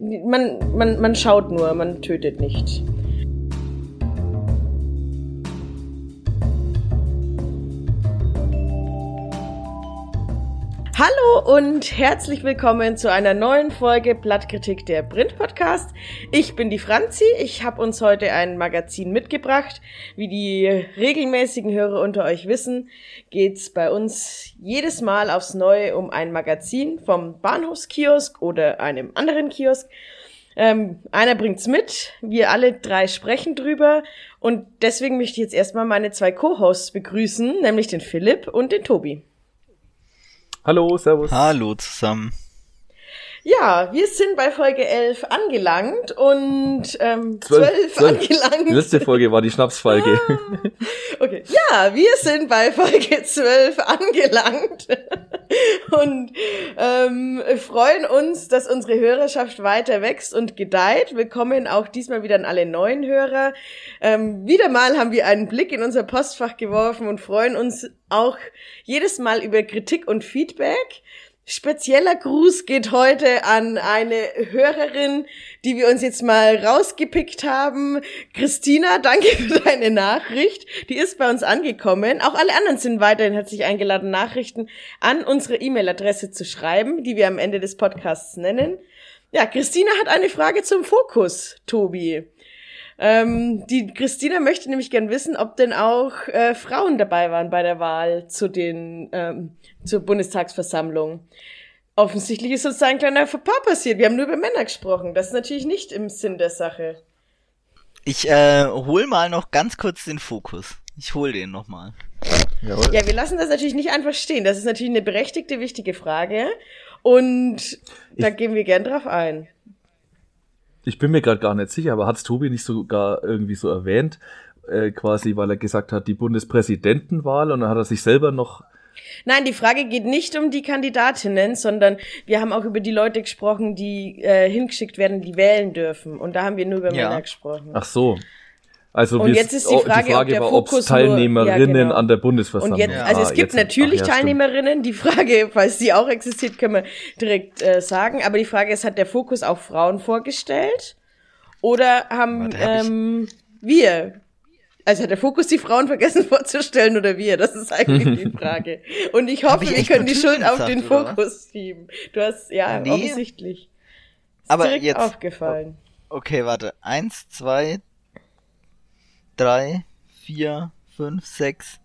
Man, man, man schaut nur, man tötet nicht. Hallo und herzlich willkommen zu einer neuen Folge Blattkritik der Print Podcast. Ich bin die Franzi. Ich habe uns heute ein Magazin mitgebracht. Wie die regelmäßigen Hörer unter euch wissen, geht's bei uns jedes Mal aufs Neue um ein Magazin vom Bahnhofskiosk oder einem anderen Kiosk. Ähm, einer bringt's mit, wir alle drei sprechen drüber und deswegen möchte ich jetzt erstmal meine zwei Co-Hosts begrüßen, nämlich den Philipp und den Tobi. Hallo, Servus. Hallo zusammen. Ja, wir sind bei Folge 11 angelangt und ähm, 12, 12 angelangt. Die letzte Folge war die Schnapsfolge. Ah, okay, ja, wir sind bei Folge 12 angelangt und ähm, freuen uns, dass unsere Hörerschaft weiter wächst und gedeiht. Willkommen auch diesmal wieder an alle neuen Hörer. Ähm, wieder mal haben wir einen Blick in unser Postfach geworfen und freuen uns auch jedes Mal über Kritik und Feedback. Spezieller Gruß geht heute an eine Hörerin, die wir uns jetzt mal rausgepickt haben. Christina, danke für deine Nachricht. Die ist bei uns angekommen. Auch alle anderen sind weiterhin herzlich eingeladen, Nachrichten an unsere E-Mail-Adresse zu schreiben, die wir am Ende des Podcasts nennen. Ja, Christina hat eine Frage zum Fokus, Tobi. Ähm, die Christina möchte nämlich gern wissen, ob denn auch äh, Frauen dabei waren bei der Wahl zu den ähm, zur Bundestagsversammlung. Offensichtlich ist uns da ein kleiner Fauxpas passiert. Wir haben nur über Männer gesprochen. Das ist natürlich nicht im Sinn der Sache. Ich äh, hol mal noch ganz kurz den Fokus. Ich hol den noch mal. Jawohl. Ja, wir lassen das natürlich nicht einfach stehen. Das ist natürlich eine berechtigte, wichtige Frage. Und da ich, gehen wir gern drauf ein. Ich bin mir gerade gar nicht sicher, aber hat's Tobi nicht sogar irgendwie so erwähnt, äh, quasi, weil er gesagt hat, die Bundespräsidentenwahl und dann hat er sich selber noch Nein, die Frage geht nicht um die Kandidatinnen, sondern wir haben auch über die Leute gesprochen, die äh, hingeschickt werden, die wählen dürfen. Und da haben wir nur über ja. Männer gesprochen. Ach so. Also und jetzt ist die Frage, die Frage ob war, ob es Teilnehmerinnen nur, ja, genau. an der Bundesversammlung und jetzt, Also es gibt jetzt, natürlich ach, ja, Teilnehmerinnen. Die Frage, falls sie auch existiert, können wir direkt äh, sagen. Aber die Frage ist, hat der Fokus auch Frauen vorgestellt? Oder haben hab ähm, wir also hat der Fokus die Frauen vergessen vorzustellen oder wir? Das ist eigentlich die Frage. Und ich hoffe, ich wir können die Schuld auf den Fokus schieben. Du hast, ja, nee. offensichtlich. Ist Aber jetzt aufgefallen. Okay, warte. Eins, zwei, drei, vier, fünf, sechs,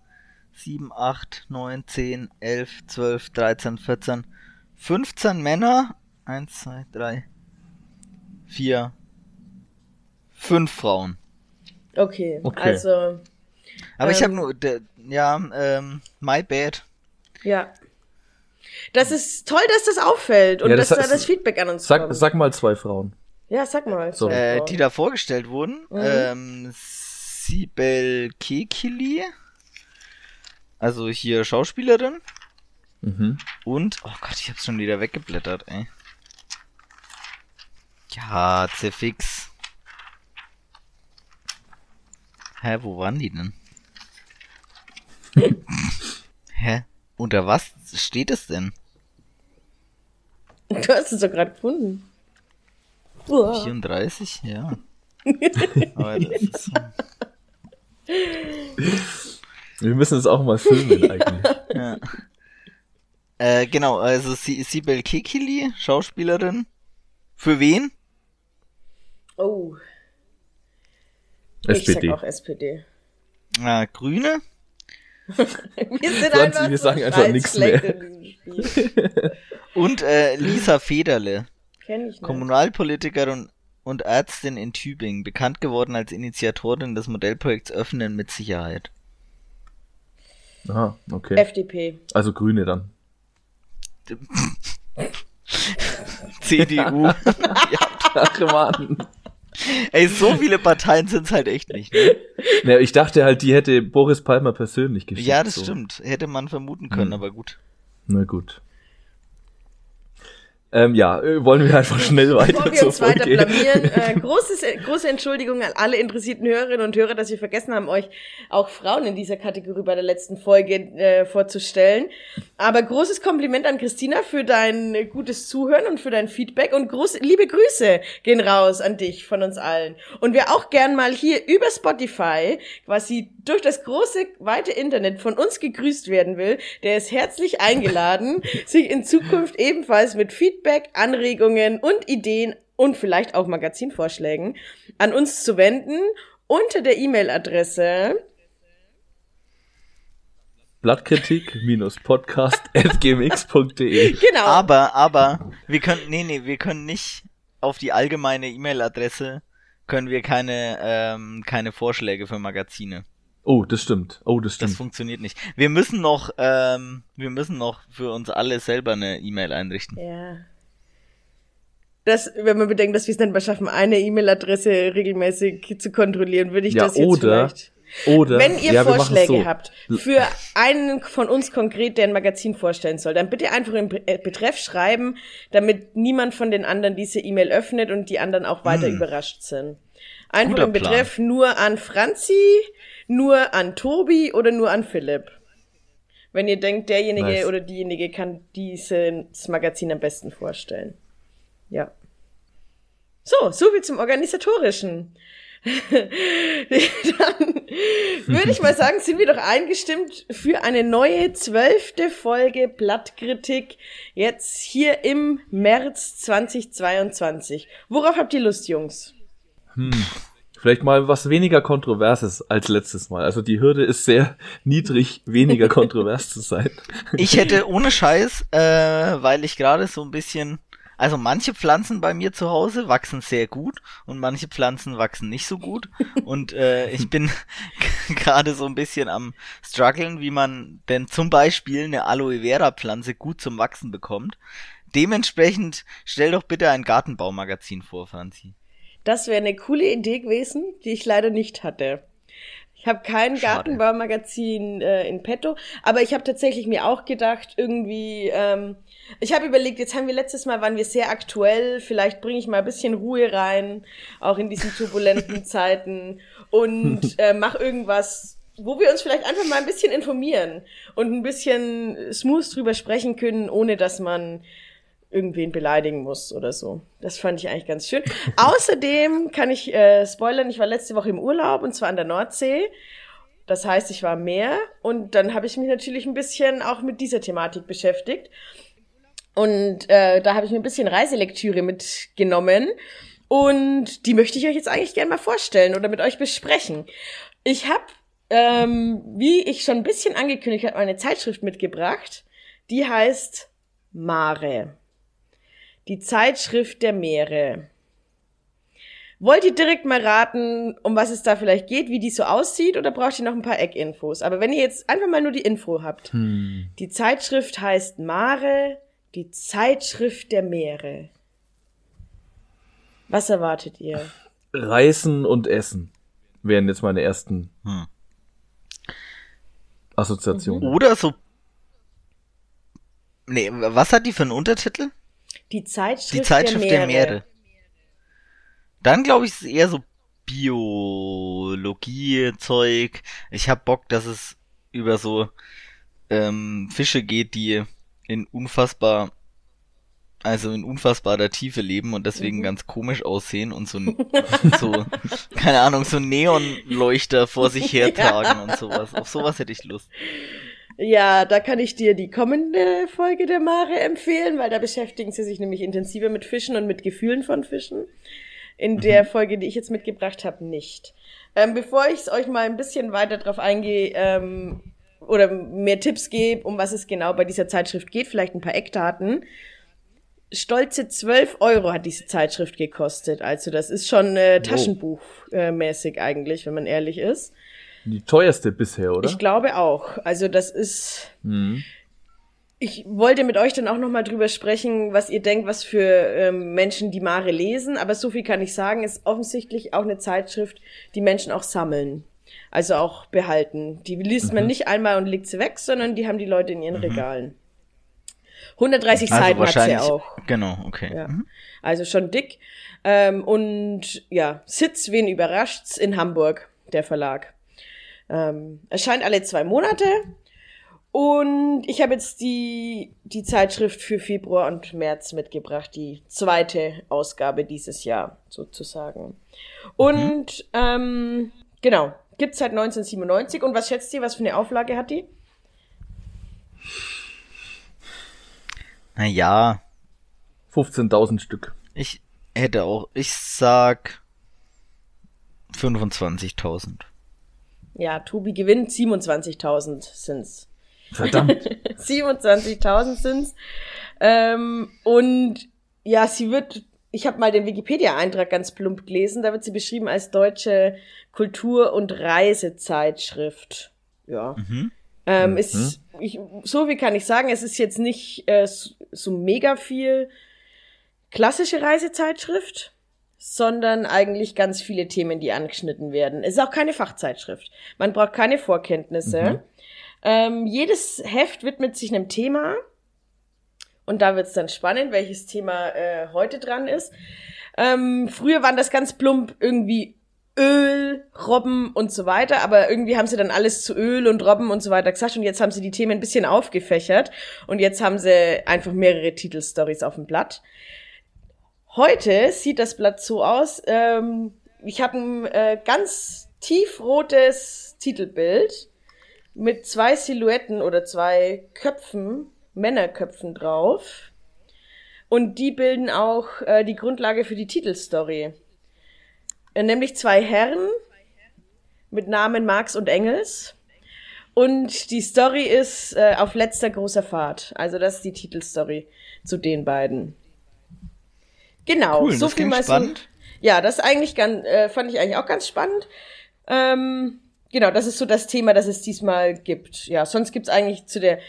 sieben, acht, neun, zehn, elf, zwölf, dreizehn, vierzehn, fünfzehn Männer. Eins, zwei, drei, vier, fünf Frauen. Okay, okay. also. Aber ähm, ich habe nur, ja, ähm, my bad. Ja. Das ist toll, dass das auffällt und ja, das dass da das Feedback an uns sag, kommt. Sag mal zwei Frauen. Ja, sag mal. So. Äh, die da vorgestellt wurden. Mhm. Ähm, Sibel Kekili. Also hier Schauspielerin. Mhm. Und, oh Gott, ich hab's schon wieder weggeblättert, ey. Ja, Cfix. Hä, wo waren die denn? Hä? Unter was steht es denn? Du hast es doch gerade gefunden. Uah. 34, ja. Aber das ist so. Wir müssen es auch mal filmen eigentlich. ja. Äh, genau, also Sibel Kekili, Schauspielerin. Für wen? Oh. SPD. Ich sag auch SPD. Ah, Grüne? wir sind Franzi, einfach wir sagen einfach nichts mehr. Und äh, Lisa Federle. Kenn ich nicht. Kommunalpolitikerin und Ärztin in Tübingen, bekannt geworden als Initiatorin des Modellprojekts Öffnen mit Sicherheit. Aha, okay. FDP. Also Grüne dann. CDU. ja, Ach, Mann. Ey, so viele Parteien sind es halt echt nicht. Ne? Ja, ich dachte halt, die hätte Boris Palmer persönlich geschickt. Ja, das so. stimmt. Hätte man vermuten können, hm. aber gut. Na gut. Ähm, ja, äh, wollen wir einfach schnell weiter Bevor wir uns weiter blamieren, äh, großes, große Entschuldigung an alle interessierten Hörerinnen und Hörer, dass wir vergessen haben, euch auch Frauen in dieser Kategorie bei der letzten Folge äh, vorzustellen. Aber großes Kompliment an Christina für dein gutes Zuhören und für dein Feedback und große, liebe Grüße gehen raus an dich von uns allen. Und wer auch gern mal hier über Spotify quasi durch das große, weite Internet von uns gegrüßt werden will, der ist herzlich eingeladen, sich in Zukunft ebenfalls mit Feedback, Anregungen und Ideen und vielleicht auch Magazinvorschlägen an uns zu wenden unter der E-Mail-Adresse Blattkritik-podcast.gmx.de genau Aber, aber, wir können, nee, nee, wir können nicht auf die allgemeine E-Mail-Adresse können wir keine, ähm, keine Vorschläge für Magazine. Oh, das stimmt. Oh, das Das stimmt. funktioniert nicht. Wir müssen noch, ähm, wir müssen noch für uns alle selber eine E-Mail einrichten. Ja. Das, wenn man bedenkt, dass wir es nicht mal schaffen, eine E-Mail-Adresse regelmäßig zu kontrollieren, würde ich Ja, das jetzt oder- vielleicht. Oder Wenn ihr ja, Vorschläge so. habt für einen von uns konkret, der ein Magazin vorstellen soll, dann bitte einfach im äh, Betreff schreiben, damit niemand von den anderen diese E-Mail öffnet und die anderen auch weiter überrascht sind. Einfach Guter im Betreff nur an Franzi, nur an Tobi oder nur an Philipp. Wenn ihr denkt, derjenige Nice. oder diejenige kann dieses Magazin am besten vorstellen. Ja. So, so viel zum Organisatorischen. Dann würde ich mal sagen, sind wir doch eingestimmt für eine neue zwölfte Folge Blattkritik jetzt hier im März 2022. Worauf habt ihr Lust, Jungs? Vielleicht mal was weniger Kontroverses als letztes Mal. Also die Hürde ist sehr niedrig, weniger kontrovers zu sein. Ich hätte ohne Scheiß, äh, weil ich gerade so ein bisschen, also manche Pflanzen bei mir zu Hause wachsen sehr gut und manche Pflanzen wachsen nicht so gut und äh, ich bin gerade so ein bisschen am struggeln, wie man denn zum Beispiel eine Aloe Vera Pflanze gut zum Wachsen bekommt. Dementsprechend stell doch bitte ein Gartenbaumagazin vor, Franzi. Das wäre eine coole Idee gewesen, die ich leider nicht hatte. Ich habe kein. Gartenbaumagazin äh, in petto, aber ich habe tatsächlich mir auch gedacht, irgendwie, ähm, ich habe überlegt, jetzt haben wir letztes Mal, waren wir sehr aktuell, vielleicht bringe ich mal ein bisschen Ruhe rein, auch in diesen turbulenten Zeiten und äh, mach irgendwas, wo wir uns vielleicht einfach mal ein bisschen informieren und ein bisschen smooth drüber sprechen können, ohne dass man irgendwen beleidigen muss oder so. Das fand ich eigentlich ganz schön. Außerdem kann ich äh, spoilern, ich war letzte Woche im Urlaub und zwar an der Nordsee. Das heißt, ich war am Meer und dann habe ich mich natürlich ein bisschen auch mit dieser Thematik beschäftigt. Und äh, da habe ich mir ein bisschen Reiselektüre mitgenommen und die möchte ich euch jetzt eigentlich gerne mal vorstellen oder mit euch besprechen. Ich habe, ähm, wie ich schon ein bisschen angekündigt habe, eine Zeitschrift mitgebracht, die heißt Mare. Die Zeitschrift der Meere. Wollt ihr direkt mal raten, um was es da vielleicht geht, wie die so aussieht, oder braucht ihr noch ein paar Eckinfos? Aber wenn ihr jetzt einfach mal nur die Info habt. Hm. Die Zeitschrift heißt Mare, die Zeitschrift der Meere. Was erwartet ihr? Reisen und Essen wären jetzt meine ersten Hm. Assoziationen. Oder so. Nee, was hat die für einen Untertitel? Die Zeitschrift, Die Zeitschrift der der Meere. Meere. Dann glaube ich, ist es eher so Biologie-Zeug. Ich hab Bock, dass es über so ähm, Fische geht, die in unfassbar, also in unfassbarer Tiefe leben und deswegen Mhm. ganz komisch aussehen und so, so keine Ahnung, so Neonleuchter vor sich hertragen und sowas. Auf sowas hätte ich Lust. Ja, da kann ich dir die kommende Folge der Mare empfehlen, weil da beschäftigen sie sich nämlich intensiver mit Fischen und mit Gefühlen von Fischen. In der Folge, die ich jetzt mitgebracht habe, nicht. Ähm, bevor ich euch mal ein bisschen weiter drauf eingehe ähm, oder mehr Tipps gebe, um was es genau bei dieser Zeitschrift geht, vielleicht ein paar Eckdaten. Stolze 12 Euro hat diese Zeitschrift gekostet. Also das ist schon äh, Taschenbuchmäßig eigentlich, wenn man ehrlich ist. Die teuerste bisher, oder? Ich glaube auch. Also das ist Mhm. ich wollte mit euch dann auch noch mal drüber sprechen, was ihr denkt, was für ähm, Menschen die Mare lesen. Aber so viel kann ich sagen, ist offensichtlich auch eine Zeitschrift, die Menschen auch sammeln. Also auch behalten. Die liest man nicht einmal und legt sie weg, sondern die haben die Leute in ihren Regalen. 130 Also Seiten hat sie auch. Genau, okay. Ja. Mhm. Also schon dick. Ähm, und ja, Sitz, wen überrascht's, in Hamburg, der Verlag. Ähm, erscheint alle zwei Monate. Und ich habe jetzt die, die Zeitschrift für Februar und März mitgebracht, die zweite Ausgabe dieses Jahr sozusagen. Und ähm, genau, gibt's seit 1997. Und was schätzt ihr, was für eine Auflage hat die? Naja, 15.000 Stück. ich hätte auch, ich sag 25.000. Ja, Tobi gewinnt 27.000 sind's. Verdammt. 27.000 sind's. Ähm, und ja, sie wird, ich habe mal den Wikipedia-Eintrag ganz plump gelesen, da wird sie beschrieben als deutsche Kultur- und Reisezeitschrift. Ja. Mhm. Ähm, ist, ich, so wie kann ich sagen, es ist jetzt nicht äh, so mega viel klassische Reisezeitschrift, sondern eigentlich ganz viele Themen, die angeschnitten werden. Es ist auch keine Fachzeitschrift. Man braucht keine Vorkenntnisse. Ähm, jedes Heft widmet sich einem Thema. Und da wird's dann spannend, welches Thema äh, heute dran ist. Ähm, früher waren das ganz plump irgendwie Öl, Robben und so weiter, aber irgendwie haben sie dann alles zu Öl und Robben und so weiter gesagt und jetzt haben sie die Themen ein bisschen aufgefächert und jetzt haben sie einfach mehrere Titelstories auf dem Blatt. Heute sieht das Blatt so aus, ähm, ich habe ein äh, ganz tiefrotes Titelbild mit zwei Silhouetten oder zwei Köpfen, Männerköpfen drauf. Und die bilden auch äh, die Grundlage für die Titelstory. Äh, nämlich zwei Herren mit Namen Marx und Engels. Und die Story ist äh, auf letzter großer Fahrt. Also das ist die Titelstory zu den beiden. Genau, Cool, so das viel mal spannend. so. Ja, das eigentlich ganz, äh, fand ich eigentlich auch ganz spannend. Ähm, genau, das ist so das Thema, das es diesmal gibt. Ja, sonst gibt's eigentlich zu der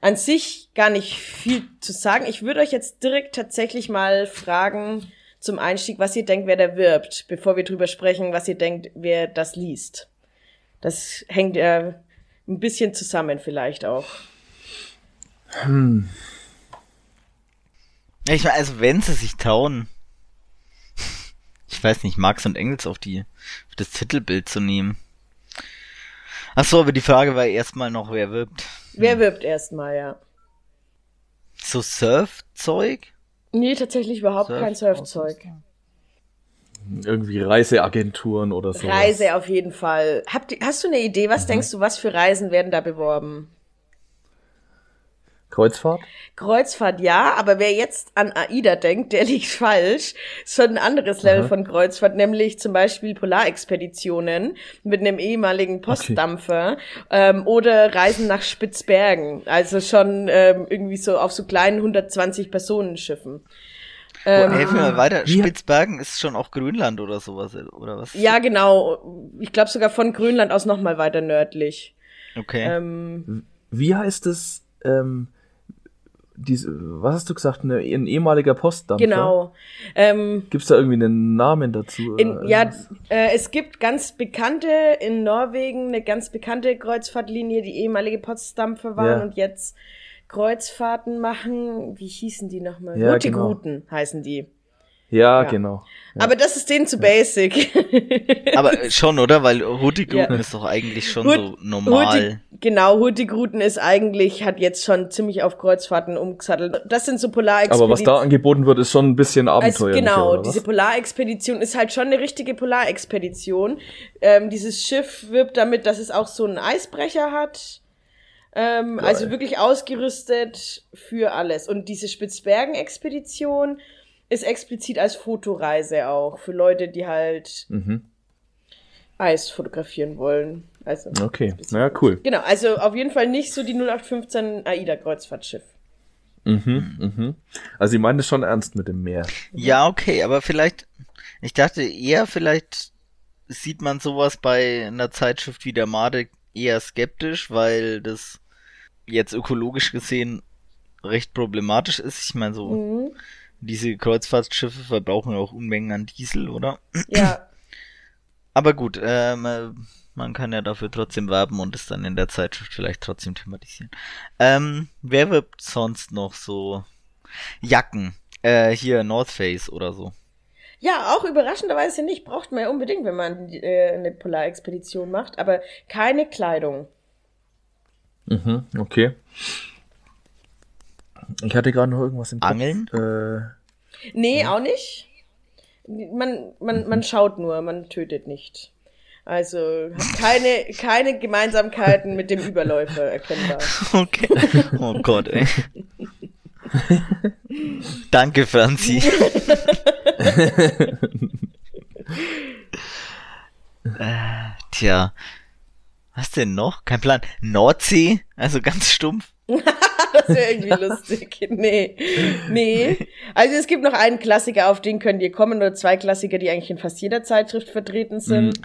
an sich gar nicht viel zu sagen. Ich würde euch jetzt direkt tatsächlich mal fragen zum Einstieg, was ihr denkt, wer da wirbt, bevor wir drüber sprechen, was ihr denkt, wer das liest. Das hängt ja ein bisschen zusammen vielleicht auch. Ja, ich meine, also wenn sie sich trauen, ich weiß nicht, Marx und Engels auf die, auf das Titelbild zu nehmen. Ach so, aber die Frage war erstmal noch, wer wirbt. Wer wirbt erstmal, ja? So Surfzeug? Nee, tatsächlich überhaupt kein Surfzeug. Irgendwie Reiseagenturen oder so. Reise auf jeden Fall. Habt hast du eine Idee, was denkst du, was für Reisen werden da beworben? Kreuzfahrt? Kreuzfahrt ja, aber wer jetzt an AIDA denkt, der liegt falsch. Ist schon ein anderes Level Aha. von Kreuzfahrt, nämlich zum Beispiel Polarexpeditionen mit einem ehemaligen Postdampfer ähm, oder Reisen nach Spitzbergen. Also schon ähm, irgendwie so auf so kleinen 120 Personenschiffen. Ähm, Helf mir mal weiter. Wie- Spitzbergen ist schon auch Grönland oder sowas, oder was? Ja, genau. Ich glaube sogar von Grönland aus noch mal weiter nördlich. Okay. Ähm, Wie heißt es, ähm, diese, was hast du gesagt, eine, ein ehemaliger Postdampfer? genau. Ähm, Gibt's da irgendwie einen Namen dazu? In, ja, äh, es gibt ganz bekannte, in Norwegen eine ganz bekannte Kreuzfahrtlinie, die ehemalige Potsdampfer waren Ja. und jetzt Kreuzfahrten machen. Wie hießen die nochmal? Ja, Hurtigruten heißen die. Ja, ja. genau. Aber das ist denen zu basic. Aber schon, oder? Weil Hurtigruten Ja. ist doch eigentlich schon Hurt- so normal. Hurtig, genau, Hurtigruten ist eigentlich, hat jetzt schon ziemlich auf Kreuzfahrten umgesattelt. Das sind so Polarexpeditionen. Aber was da angeboten wird, ist schon ein bisschen Also abenteuerlicher, genau, oder diese? Polarexpedition ist halt schon eine richtige Polarexpedition. Ähm, dieses Schiff wirbt damit, dass es auch so einen Eisbrecher hat. Ähm, also wirklich ausgerüstet für alles. Und diese Spitzbergen-Expedition ist explizit als Fotoreise auch für Leute, die halt Mhm. Eis fotografieren wollen. Also Okay, naja, cool. genau, also auf jeden Fall nicht so die 0815 AIDA Kreuzfahrtschiff. Mhm, mhm. Also, ich meine das schon ernst mit dem Meer. Ja, okay, aber vielleicht, ich dachte eher, vielleicht sieht man sowas bei einer Zeitschrift wie der Made eher skeptisch, weil das jetzt ökologisch gesehen recht problematisch ist. Ich meine, so, Mhm. Diese Kreuzfahrtschiffe verbrauchen ja auch Unmengen an Diesel, oder? Ja, Aber gut, ähm, äh, Man kann ja dafür trotzdem werben und es dann in der Zeitschrift vielleicht trotzdem thematisieren. Ähm, wer wirbt sonst noch so Jacken? Äh, hier North Face oder so. Ja, auch überraschenderweise nicht. Braucht man ja unbedingt, wenn man äh, eine Polarexpedition macht, aber keine Kleidung. Mhm, okay. Ich hatte gerade noch irgendwas im Angeln? Kopf. Äh, Nee, auch nicht. Man, man, man schaut nur, man tötet nicht. Also keine, keine Gemeinsamkeiten mit dem Überläufer erkennbar. Okay. Oh Gott, ey. Danke, Franzi. äh, tja. Was denn noch? Kein Plan. Nordsee? Also ganz stumpf. Das wäre irgendwie lustig. Nee. Nee. Also es gibt noch einen Klassiker, auf den könnt ihr kommen, oder zwei Klassiker, die eigentlich in fast jeder Zeitschrift vertreten sind.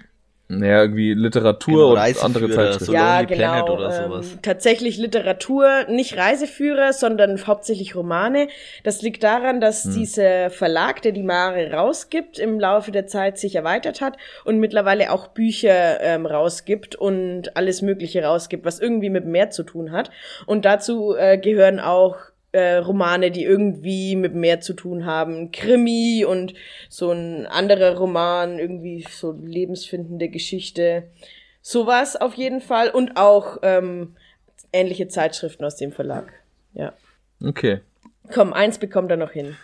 Naja, irgendwie Literatur Genau, und andere Zeitschriften. so. ja, genau. Planet oder ähm, sowas. tatsächlich Literatur, nicht Reiseführer, sondern hauptsächlich Romane. Das liegt daran, dass Hm. dieser Verlag, der die Mare rausgibt, im Laufe der Zeit sich erweitert hat und mittlerweile auch Bücher ähm, rausgibt und alles Mögliche rausgibt, was irgendwie mit Meer zu tun hat. Und dazu äh, gehören auch äh, Romane, die irgendwie mit Meer zu tun haben. Krimi und so ein anderer Roman, irgendwie so lebensfindende Geschichte. Sowas auf jeden Fall. Und auch ähm, ähnliche Zeitschriften aus dem Verlag. Ja. Okay. Komm, eins bekommt er noch hin.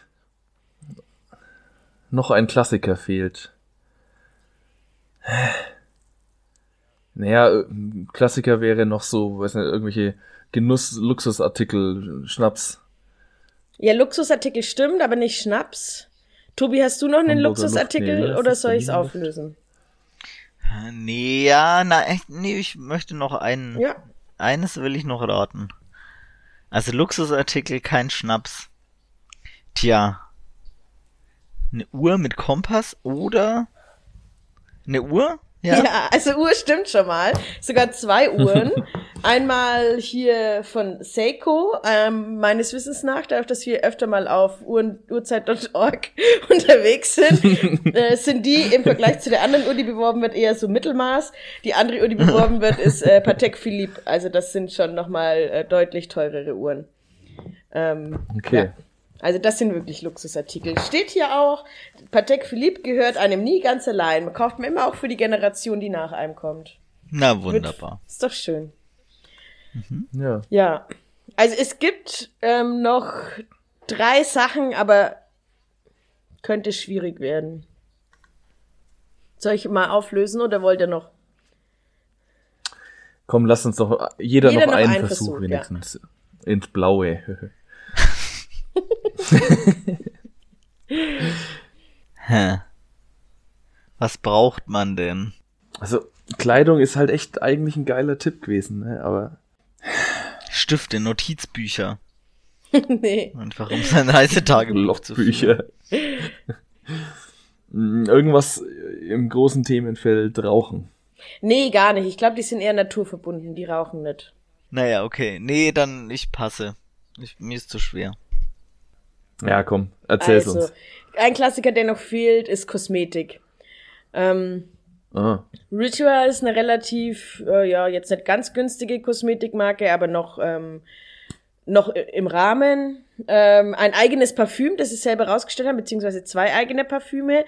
Noch ein Klassiker fehlt. Naja, äh, Klassiker wäre noch so, weiß nicht, irgendwelche Genuss-Luxusartikel, Schnaps. Ja, Luxusartikel stimmt, aber nicht Schnaps. Tobi, hast du noch einen Hamburger Luxusartikel Luft, nee, oder soll ich es auflösen? Nee, ja, na, echt, nee, ich möchte noch einen. Ja. Eines will ich noch raten. Also Luxusartikel, kein Schnaps. Tja. Eine Uhr mit Kompass oder eine Uhr? Ja. also Uhr stimmt schon mal. Sogar zwei Uhren. Einmal hier von Seiko, ähm, meines Wissens nach, dadurch, dass wir öfter mal auf Uhren, Uhrzeit.org unterwegs sind, äh, sind die im Vergleich zu der anderen Uhr, die beworben wird, eher so Mittelmaß. Die andere Uhr, die beworben wird, ist äh, Patek Philippe. Also das sind schon nochmal äh, deutlich teurere Uhren. Ähm, Okay. Ja. Also das sind wirklich Luxusartikel. Steht hier auch, Patek Philippe gehört einem nie ganz allein. Man kauft man immer auch für die Generation, die nach einem kommt. Na, Wird- wunderbar. Ist doch schön. Ja. Ja. Also es gibt ähm, noch drei Sachen, aber könnte schwierig werden. Soll ich mal auflösen oder wollt ihr noch? Komm, lass uns doch jeder, Jeder noch, noch einen einen Versuch, Versuch, ja. wenigstens. Ins Blaue. Hä. Was braucht man denn? Also, Kleidung ist halt echt eigentlich ein geiler Tipp gewesen, ne? aber Stifte, Notizbücher. nee. Einfach um sein Reisetagebuch zu führen. Lochbücher. Mm, Irgendwas im großen Themenfeld Rauchen. Nee, gar nicht. Ich glaube, die sind eher naturverbunden. Die rauchen nicht. Naja, okay. Nee, dann ich passe. Ich, mir ist zu schwer. Ja, komm, erzähl's also, uns. ein Klassiker, der noch fehlt, ist Kosmetik. Ähm, Ah, Ritual ist eine relativ, äh, ja, jetzt nicht ganz günstige Kosmetikmarke, aber noch, ähm, noch im Rahmen. Ähm, ein eigenes Parfüm, das sie selber rausgestellt haben, beziehungsweise zwei eigene Parfüme.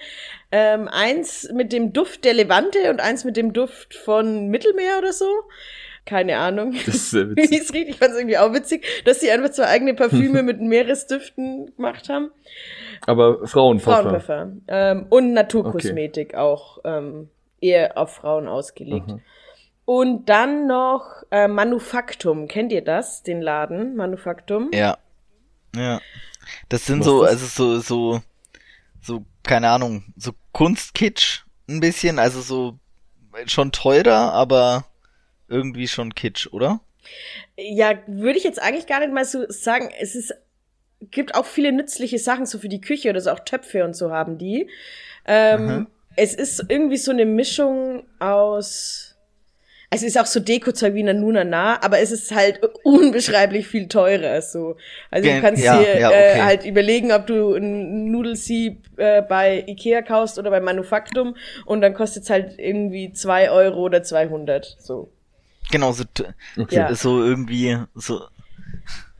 Ähm, eins mit dem Duft der Levante und eins mit dem Duft von Mittelmeer oder so. Keine Ahnung. das ist sehr witzig. ich fand es irgendwie auch witzig, dass sie einfach zwei eigene Parfüme mit Meeresdüften gemacht haben. Aber Frauenparfum. Frauenparfum. Ähm, und Naturkosmetik auch ähm, eher auf Frauen ausgelegt. Mhm. Und dann noch äh, Manufaktum. Kennt ihr das, den Laden? Manufaktum? Ja. Ja. Das sind Was so, also so, so, so, keine Ahnung, so Kunstkitsch ein bisschen, also so schon teurer, aber irgendwie schon Kitsch, oder? Ja, würde ich jetzt eigentlich gar nicht mal so sagen. Es ist, gibt auch viele nützliche Sachen so für die Küche oder so, auch Töpfe und so haben die. Ähm, Mhm. Es ist irgendwie so eine Mischung aus, also es ist auch so Dekozeug wie Nanuna nah, aber es ist halt unbeschreiblich viel teurer. So. Also du kannst ja, dir ja, äh, okay. halt überlegen, ob du ein Nudelsieb äh, bei Ikea kaufst oder bei Manufaktum und dann kostet es halt irgendwie zwei Euro oder 200. So. Genau, so, Okay. Ja. so irgendwie, so,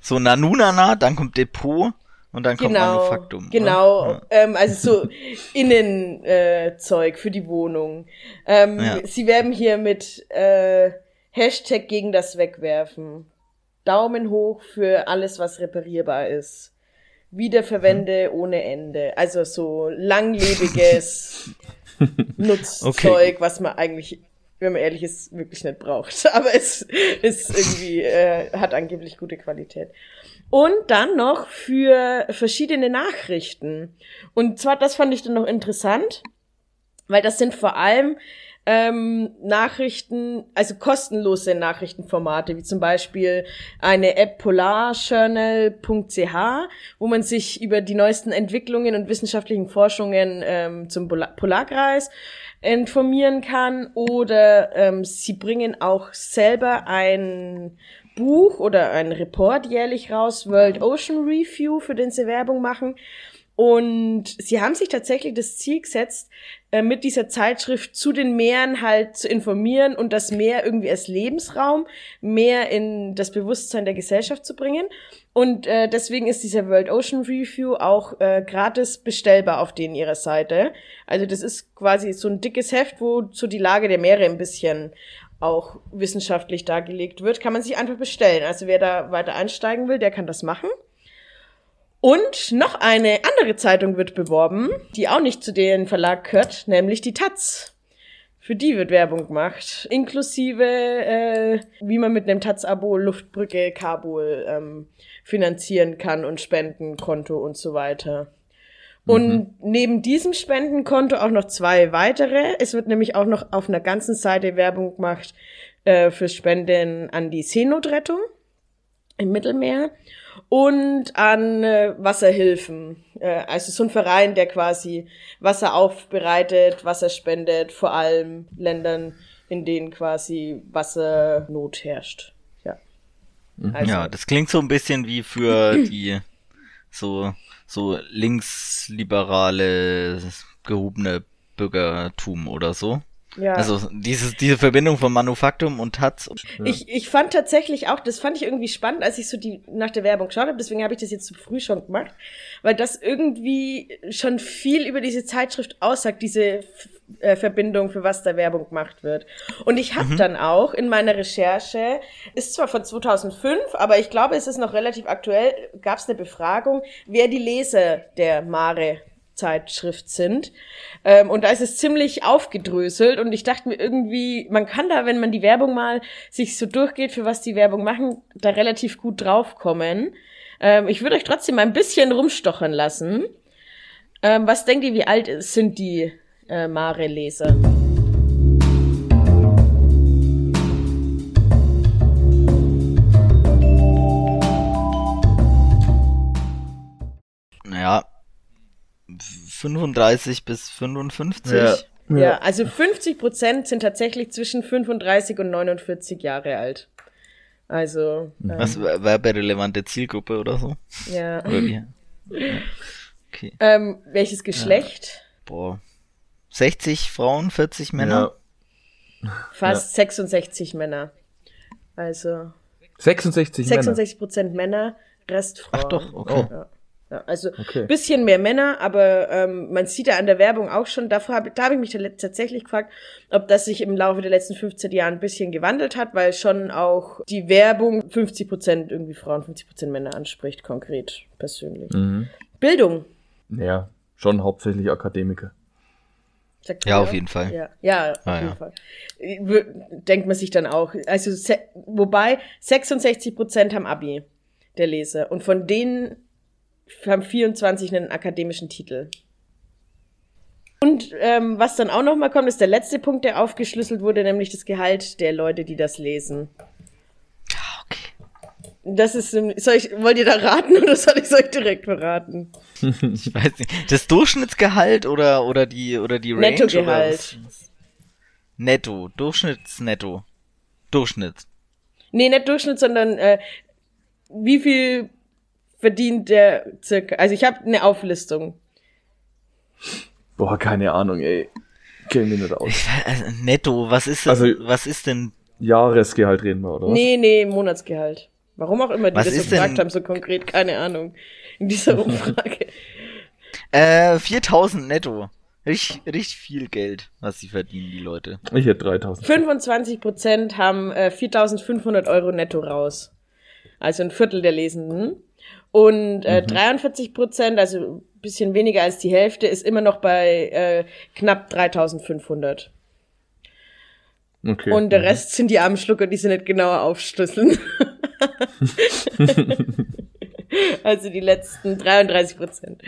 so Nanunana, dann kommt Depot und dann kommt Genau, Manufaktum. oder? genau. Ja. Ähm, also so Innenzeug äh, für die Wohnung. Ähm, Ja. Sie werben hier mit äh, Hashtag gegen das Wegwerfen. Daumen hoch für alles, was reparierbar ist. Wiederverwende ohne Ende. Also so langlebiges Nutzzeug, Okay. was man eigentlich, wenn man ehrlich ist, wirklich nicht braucht. Aber es ist irgendwie, äh, hat angeblich gute Qualität. Und dann noch für verschiedene Nachrichten. Und zwar, das fand ich dann noch interessant, weil das sind vor allem ähm, Nachrichten, also kostenlose Nachrichtenformate, wie zum Beispiel eine App polarjournal.ch, wo man sich über die neuesten Entwicklungen und wissenschaftlichen Forschungen ähm, zum Polar Polarkreis informieren kann. Oder ähm, sie bringen auch selber ein Buch oder ein Report jährlich raus, World Ocean Review, für den sie Werbung machen. Und sie haben sich tatsächlich das Ziel gesetzt, äh, mit dieser Zeitschrift zu den Meeren halt zu informieren und das Meer irgendwie als Lebensraum mehr in das Bewusstsein der Gesellschaft zu bringen. Und äh, deswegen ist dieser World Ocean Review auch äh, gratis bestellbar auf denen ihrer Seite. Also das ist quasi so ein dickes Heft, wo so die Lage der Meere ein bisschen auch wissenschaftlich dargelegt wird, kann man sich einfach bestellen. Also wer da weiter einsteigen will, der kann das machen. Und noch eine andere Zeitung wird beworben, die auch nicht zu den Verlag gehört, nämlich die Taz. Für die wird Werbung gemacht, inklusive äh, wie man mit einem Taz-Abo Luftbrücke Kabul ähm, finanzieren kann und Spendenkonto und so weiter. Und neben diesem Spendenkonto auch noch zwei weitere. Es wird nämlich auch noch auf einer ganzen Seite Werbung gemacht äh, für Spenden an die Seenotrettung im Mittelmeer und an äh, Wasserhilfen. Äh, also so ein Verein, der quasi Wasser aufbereitet, Wasser spendet, vor allem Ländern, in denen quasi Wassernot herrscht. Ja. Also, Ja, das klingt so ein bisschen wie für die so, so linksliberale gehobene Bürgertum oder so. ja. Also dieses, diese Verbindung von Manufaktum und Taz. Ich, ich fand tatsächlich auch, das fand ich irgendwie spannend, als ich so die nach der Werbung geschaut habe, deswegen habe ich das jetzt zu früh schon gemacht, weil das irgendwie schon viel über diese Zeitschrift aussagt, diese äh, Verbindung, für was da Werbung gemacht wird. Und ich habe dann auch in meiner Recherche, ist zwar von 2005, aber ich glaube, es ist noch relativ aktuell, gab es eine Befragung, wer die Leser der Mare Zeitschrift sind. Ähm, und da ist es ziemlich aufgedröselt und ich dachte mir irgendwie, man kann da, wenn man die Werbung mal sich so durchgeht, für was die Werbung machen, da relativ gut draufkommen. Ähm, ich würde euch trotzdem mal ein bisschen rumstochern lassen. Ähm, was denkt ihr, wie alt sind die äh, Mare-Leser? Naja, 35 bis 55. Ja. Ja, also 50 Prozent sind tatsächlich zwischen 35 und 49 Jahre alt. Also, ähm, Was werberelevante Zielgruppe oder so? ja. Oder wie? Ja. Okay. Ähm, welches Geschlecht? Boah. 60 Frauen, 40 Männer? Fast 66 Männer. Also 66 Männer. 66 Prozent Männer, Rest Frauen. Ach doch, okay. Oh. Ja. Ja, also Okay. bisschen mehr Männer, aber ähm, man sieht ja an der Werbung auch schon, davor hab, da habe ich mich tatsächlich gefragt, ob das sich im Laufe der letzten 15 Jahre ein bisschen gewandelt hat, weil schon auch die Werbung 50 Prozent irgendwie Frauen, 50 Prozent Männer anspricht, konkret, persönlich. Mhm. Bildung. Ja, schon hauptsächlich Akademiker. Sagt Ja, auf jeden Fall. Ja, ja auf Ah, jeden ja. Fall. W- Denkt man sich dann auch. Also, wobei 66 Prozent haben Abi, der Leser. Und von denen haben 24 einen akademischen Titel. Und ähm, was dann auch noch mal kommt, ist der letzte Punkt, der aufgeschlüsselt wurde, nämlich das Gehalt der Leute, die das lesen. Das ist, soll ich, wollt ihr da raten oder soll ich es euch direkt verraten? Ich weiß nicht. Das Durchschnittsgehalt oder, oder die, oder die Range? Nettogehalt. Netto. Durchschnittsnetto. Durchschnitt. Nee, nicht Durchschnitt, sondern äh, wie viel verdient der circa? Also ich habe eine Auflistung. Boah, keine Ahnung, ey. Kenn mich nicht aus. Ich, also, netto, was ist das? Also- was ist denn? Jahresgehalt reden wir, oder was? Nee, nee, Monatsgehalt. Warum auch immer die Was das so ist denn- gefragt haben, so konkret, keine Ahnung. In dieser Umfrage. Äh, 4000 netto. Richtig, richtig viel Geld, was sie verdienen, die Leute. Ich hätte 3000. 25 Prozent haben äh, 4.500 Euro netto raus. Also ein Viertel der Lesenden. Und äh, 43 Prozent, also ein bisschen weniger als die Hälfte, ist immer noch bei äh, knapp 3.500. Okay. Und der mhm. Rest sind die armen Schlucker, die sie nicht genauer aufschlüsseln. also die letzten 33 Prozent.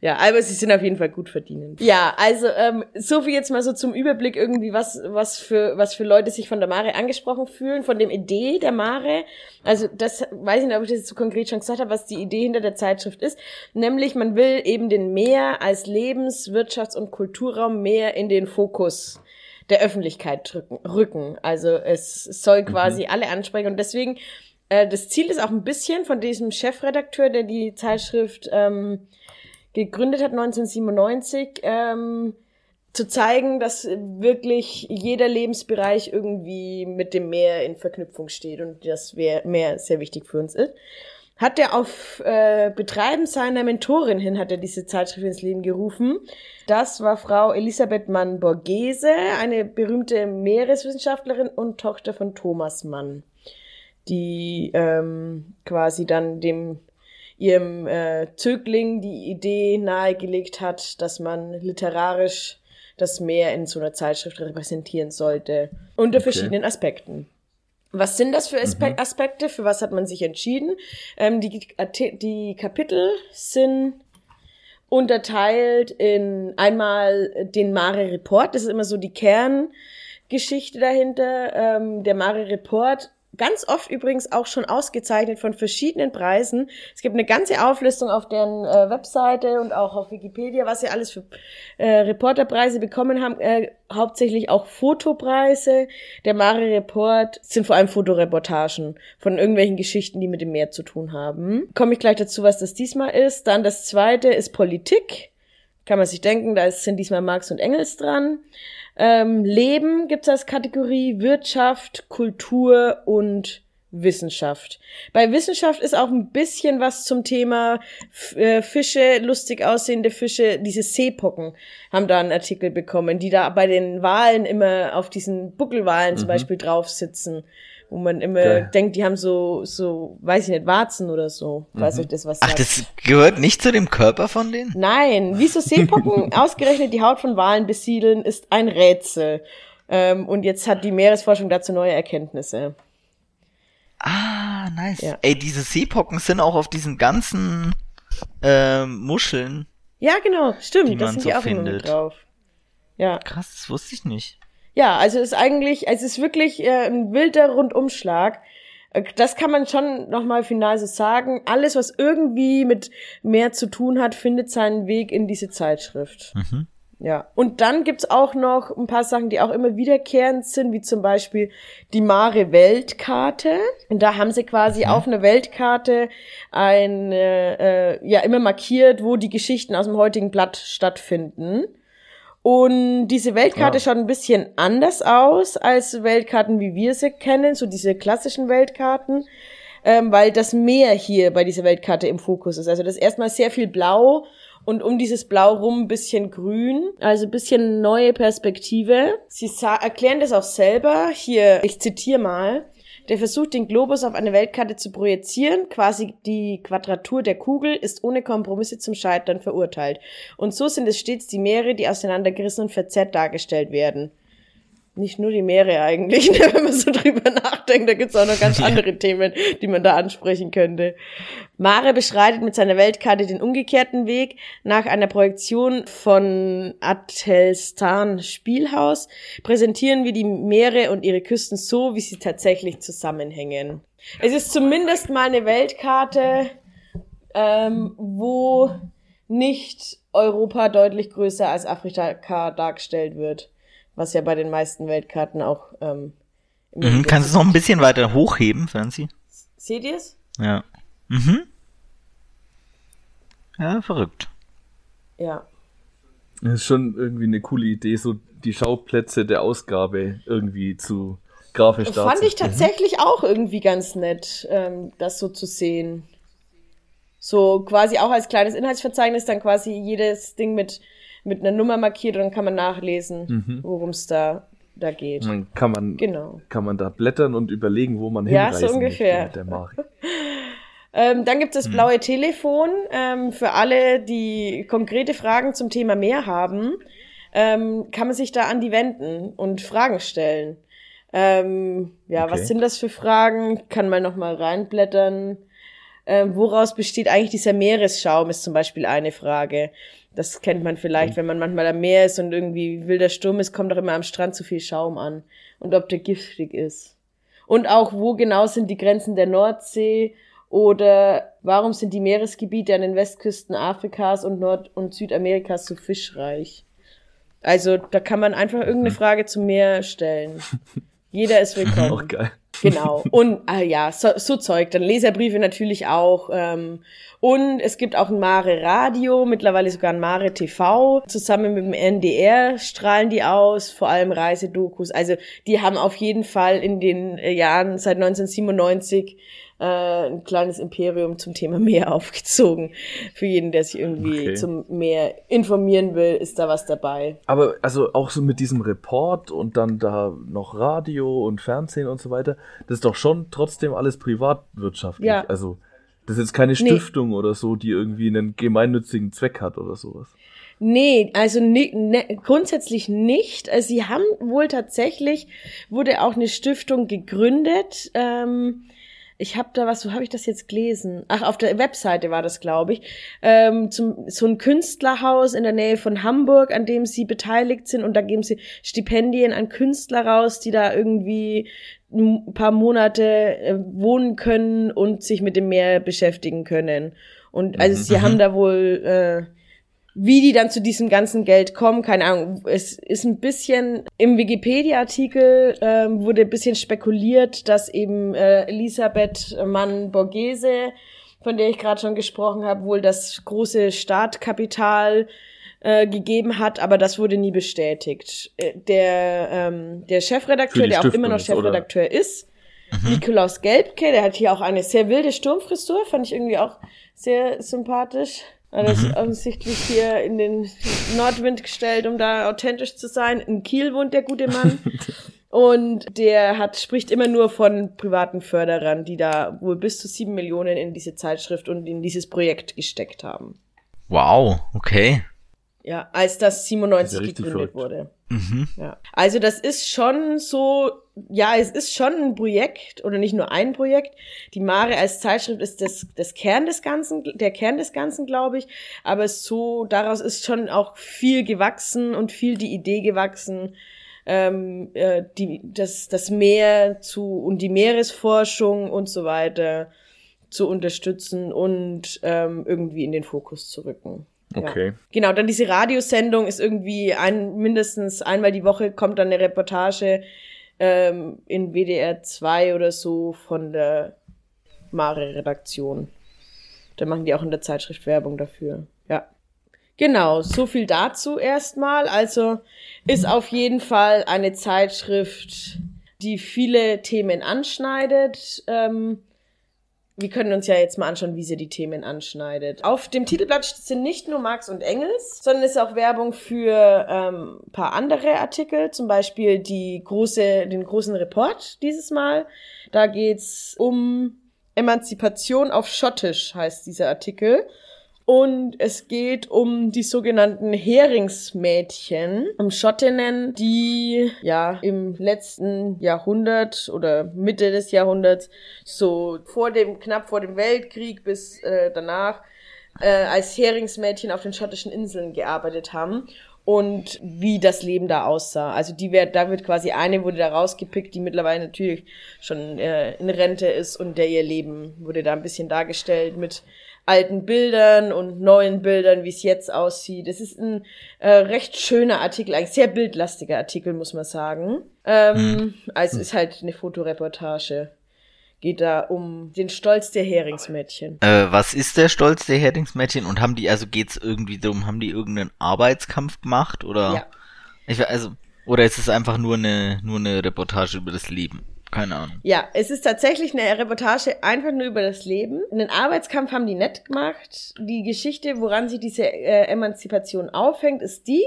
Ja, aber sie sind auf jeden Fall gut verdienend. Ja, also ähm, so viel jetzt mal so zum Überblick irgendwie, was was für was für Leute sich von der Mare angesprochen fühlen, von dem Idee der Mare. Also das weiß ich nicht, ob ich das jetzt so konkret schon gesagt habe, was die Idee hinter der Zeitschrift ist. Nämlich man will eben den Meer als Lebens-, Wirtschafts- und Kulturraum mehr in den Fokus der Öffentlichkeit drücken, rücken. Also es soll quasi alle ansprechen und deswegen äh, das Ziel ist auch ein bisschen von diesem Chefredakteur, der die Zeitschrift ähm, gegründet hat 1997, ähm, zu zeigen, dass wirklich jeder Lebensbereich irgendwie mit dem Meer in Verknüpfung steht und das Meer sehr wichtig für uns ist. Hat er auf äh, Betreiben seiner Mentorin hin, hat er diese Zeitschrift ins Leben gerufen. Das war Frau Elisabeth Mann-Borghese, eine berühmte Meereswissenschaftlerin und Tochter von Thomas Mann, die ähm, quasi dann dem ihrem äh, Zögling die Idee nahegelegt hat, dass man literarisch das Meer in so einer Zeitschrift repräsentieren sollte. Unter Okay. verschiedenen Aspekten. Was sind das für Aspe Aspekte? Für was hat man sich entschieden? Ähm, die, die Kapitel sind unterteilt in einmal den Mare Report, das ist immer so die Kerngeschichte dahinter. Ähm, der Mare Report, ganz oft übrigens auch schon ausgezeichnet von verschiedenen Preisen. Es gibt eine ganze Auflistung auf deren äh, Webseite und auch auf Wikipedia, was sie alles für äh, Reporterpreise bekommen haben. Äh, hauptsächlich auch Fotopreise. Der Mare Report sind vor allem Fotoreportagen von irgendwelchen Geschichten, die mit dem Meer zu tun haben. Komme ich gleich dazu, was das diesmal ist. Dann das zweite ist Politik. Kann man sich denken, da sind diesmal Marx und Engels dran. Ähm, Leben gibt's als Kategorie Wirtschaft, Kultur und Wissenschaft. Bei Wissenschaft ist auch ein bisschen was zum Thema äh, Fische, lustig aussehende Fische, diese Seepocken haben da einen Artikel bekommen, die da bei den Walen immer auf diesen Buckelwalen zum Beispiel drauf sitzen, wo man immer Geil. denkt, die haben so, so, weiß ich nicht, Warzen oder so. Weiß euch das was Ach, sagt. das gehört nicht zu dem Körper von denen? Nein, wieso Seepocken ausgerechnet die Haut von Walen besiedeln, ist ein Rätsel. Ähm, und jetzt hat die Meeresforschung dazu neue Erkenntnisse. Ah, nice. Ja. Ey, diese Seepocken sind auch auf diesen ganzen ähm, Muscheln. Ja, genau, stimmt, Die das man sind so die auch immer mit findet. drauf. Ja, Krass, das wusste ich nicht. Ja, also es ist eigentlich, es ist wirklich äh, ein wilder Rundumschlag. Äh, Das kann man schon nochmal final so sagen. Alles, was irgendwie mit mehr zu tun hat, findet seinen Weg in diese Zeitschrift. Mhm. Ja. Und dann gibt's auch noch ein paar Sachen, die auch immer wiederkehrend sind, wie zum Beispiel die Mare Weltkarte. Und da haben sie quasi auf einer Weltkarte eine, äh, ja, immer markiert, wo die Geschichten aus dem heutigen Blatt stattfinden. Und diese Weltkarte Ah. schaut ein bisschen anders aus als Weltkarten, wie wir sie kennen, so diese klassischen Weltkarten, ähm, weil das Meer hier bei dieser Weltkarte im Fokus ist. Also das ist erstmal sehr viel Blau und um dieses Blau rum ein bisschen grün, also ein bisschen neue Perspektive. Sie erklären das auch selber. Hier, ich zitiere mal. Der Versuch, den Globus auf eine Weltkarte zu projizieren, quasi die Quadratur der Kugel, ist ohne Kompromisse zum Scheitern verurteilt. Und so sind es stets die Meere, die auseinandergerissen und verzerrt dargestellt werden. Nicht nur die Meere eigentlich, ne, wenn man so drüber nachdenkt, da gibt's auch noch ganz andere Themen, die man da ansprechen könnte. Mare beschreitet mit seiner Weltkarte den umgekehrten Weg. Nach einer Projektion von Atelstan Spielhaus präsentieren wir die Meere und ihre Küsten so, wie sie tatsächlich zusammenhängen. Es ist zumindest mal eine Weltkarte, ähm, wo nicht Europa deutlich größer als Afrika dargestellt wird, was ja bei den meisten Weltkarten auch ähm, Mhm, kannst du es noch ein bisschen weiter hochheben, Franzi? Seht ihr es? Ja. Mhm. Ja, verrückt. Ja. Das ist schon irgendwie eine coole Idee, so die Schauplätze der Ausgabe irgendwie zu grafisch darzustellen. Fand ich tatsächlich auch irgendwie ganz nett, ähm, das so zu sehen. So quasi auch als kleines Inhaltsverzeichnis dann quasi jedes Ding mit, mit einer Nummer markiert und dann kann man nachlesen, mhm. worum es da, da geht. Dann kann man, genau. kann man da blättern und überlegen, wo man hinreisen Ja, so ungefähr. ähm, dann gibt es das mhm. blaue Telefon ähm, für alle, die konkrete Fragen zum Thema Meer haben. Ähm, kann man sich da an die wenden und Fragen stellen. Ähm, ja, okay. was sind das für Fragen? Kann man noch mal reinblättern. Ähm, woraus besteht eigentlich dieser Meeresschaum, ist zum Beispiel eine Frage. Das kennt man vielleicht, mhm. wenn man manchmal am Meer ist und irgendwie wilder Sturm ist, kommt doch immer am Strand zu viel Schaum an. Und ob der giftig ist. Und auch, wo genau sind die Grenzen der Nordsee oder warum sind die Meeresgebiete an den Westküsten Afrikas und Nord- und Südamerikas so fischreich? Also da kann man einfach irgendeine mhm. Frage zum Meer stellen. Jeder ist willkommen. Auch geil. Genau. Und ah ja, so, so Zeug. Dann Leserbriefe natürlich auch. Ähm, und es gibt auch ein Mare Radio, mittlerweile sogar ein Mare TV. Zusammen mit dem NDR strahlen die aus, vor allem Reisedokus. Also die haben auf jeden Fall in den äh, Jahren seit 1997 äh, ein kleines Imperium zum Thema Meer aufgezogen. Für jeden, der sich irgendwie okay. zum Meer informieren will, ist da was dabei. Aber also auch so mit diesem Report und dann da noch Radio und Fernsehen und so weiter, das ist doch schon trotzdem alles privatwirtschaftlich. Ja. Also das ist jetzt keine Stiftung nee. oder so, die irgendwie einen gemeinnützigen Zweck hat oder sowas. Nee, also ne, ne, grundsätzlich nicht. Also sie haben wohl tatsächlich, wurde auch eine Stiftung gegründet. Ähm, ich habe da was, wo habe ich das jetzt gelesen? Ach, auf der Webseite war das, glaube ich. Ähm, zum, so ein Künstlerhaus in der Nähe von Hamburg, an dem sie beteiligt sind und da geben sie Stipendien an Künstler raus, die da irgendwie ein paar Monate äh, wohnen können und sich mit dem Meer beschäftigen können. Und also mhm. sie haben mhm. da wohl äh, wie die dann zu diesem ganzen Geld kommen, keine Ahnung. Es ist ein bisschen im Wikipedia-Artikel ähm, wurde ein bisschen spekuliert, dass eben äh, Elisabeth Mann Borghese, von der ich gerade schon gesprochen habe, wohl das große Startkapital äh, gegeben hat, aber das wurde nie bestätigt. Äh, der ähm, der Chefredakteur, der auch immer noch Chefredakteur ist, mhm. Nikolaus Gelbke, der hat hier auch eine sehr wilde Sturmfrisur, fand ich irgendwie auch sehr sympathisch. Er ist mhm. offensichtlich hier in den Nordwind gestellt, um da authentisch zu sein. In Kiel wohnt der gute Mann. Und der hat, spricht immer nur von privaten Förderern, die da wohl bis zu sieben Millionen in diese Zeitschrift und in dieses Projekt gesteckt haben. Wow, okay. Ja, als das 97 das gegründet verrückt. wurde. Mhm. Ja. Also das ist schon so, ja, es ist schon ein Projekt oder nicht nur ein Projekt. Die Mare als Zeitschrift ist das, das Kern des Ganzen, der Kern des Ganzen, glaube ich. Aber so, daraus ist schon auch viel gewachsen und viel die Idee gewachsen, ähm, äh, die, das, das Meer zu und die Meeresforschung und so weiter zu unterstützen und ähm, irgendwie in den Fokus zu rücken. Okay. Ja. Genau, dann diese Radiosendung ist irgendwie ein, mindestens einmal die Woche kommt dann eine Reportage ähm, in WDR 2 oder so von der Mare-Redaktion. Da machen die auch in der Zeitschrift Werbung dafür. Ja. Genau, so viel dazu erstmal. Also ist auf jeden Fall eine Zeitschrift, die viele Themen anschneidet. Ähm, wir können uns ja jetzt mal anschauen, wie sie die Themen anschneidet. Auf dem Titelblatt sind nicht nur Marx und Engels, sondern es ist auch Werbung für ähm, paar andere Artikel, zum Beispiel die große, den großen Report dieses Mal. Da geht's um Emanzipation auf Schottisch, heißt dieser Artikel. Und es geht um die sogenannten Heringsmädchen, um Schottinnen, die ja im letzten Jahrhundert oder Mitte des Jahrhunderts, so vor dem, knapp vor dem Weltkrieg bis äh, danach, äh, als Heringsmädchen auf den schottischen Inseln gearbeitet haben und wie das Leben da aussah. Also die wird, da wird quasi eine wurde da rausgepickt, die mittlerweile natürlich schon äh, in Rente ist und der ihr Leben wurde da ein bisschen dargestellt mit alten Bildern und neuen Bildern, wie es jetzt aussieht. Es ist ein äh, recht schöner Artikel, eigentlich sehr bildlastiger Artikel, muss man sagen. Ähm, hm. Also ist halt eine Fotoreportage geht da um den Stolz der Heringsmädchen. Äh, was ist der Stolz der Heringsmädchen und haben die, also geht's irgendwie darum, haben die irgendeinen Arbeitskampf gemacht oder? Ja. Ich, also, oder ist es einfach nur eine, nur eine Reportage über das Leben? Keine Ahnung. Ja, es ist tatsächlich eine Reportage einfach nur über das Leben. Einen Arbeitskampf haben die nett gemacht. Die Geschichte, woran sich diese äh, Emanzipation aufhängt, ist die,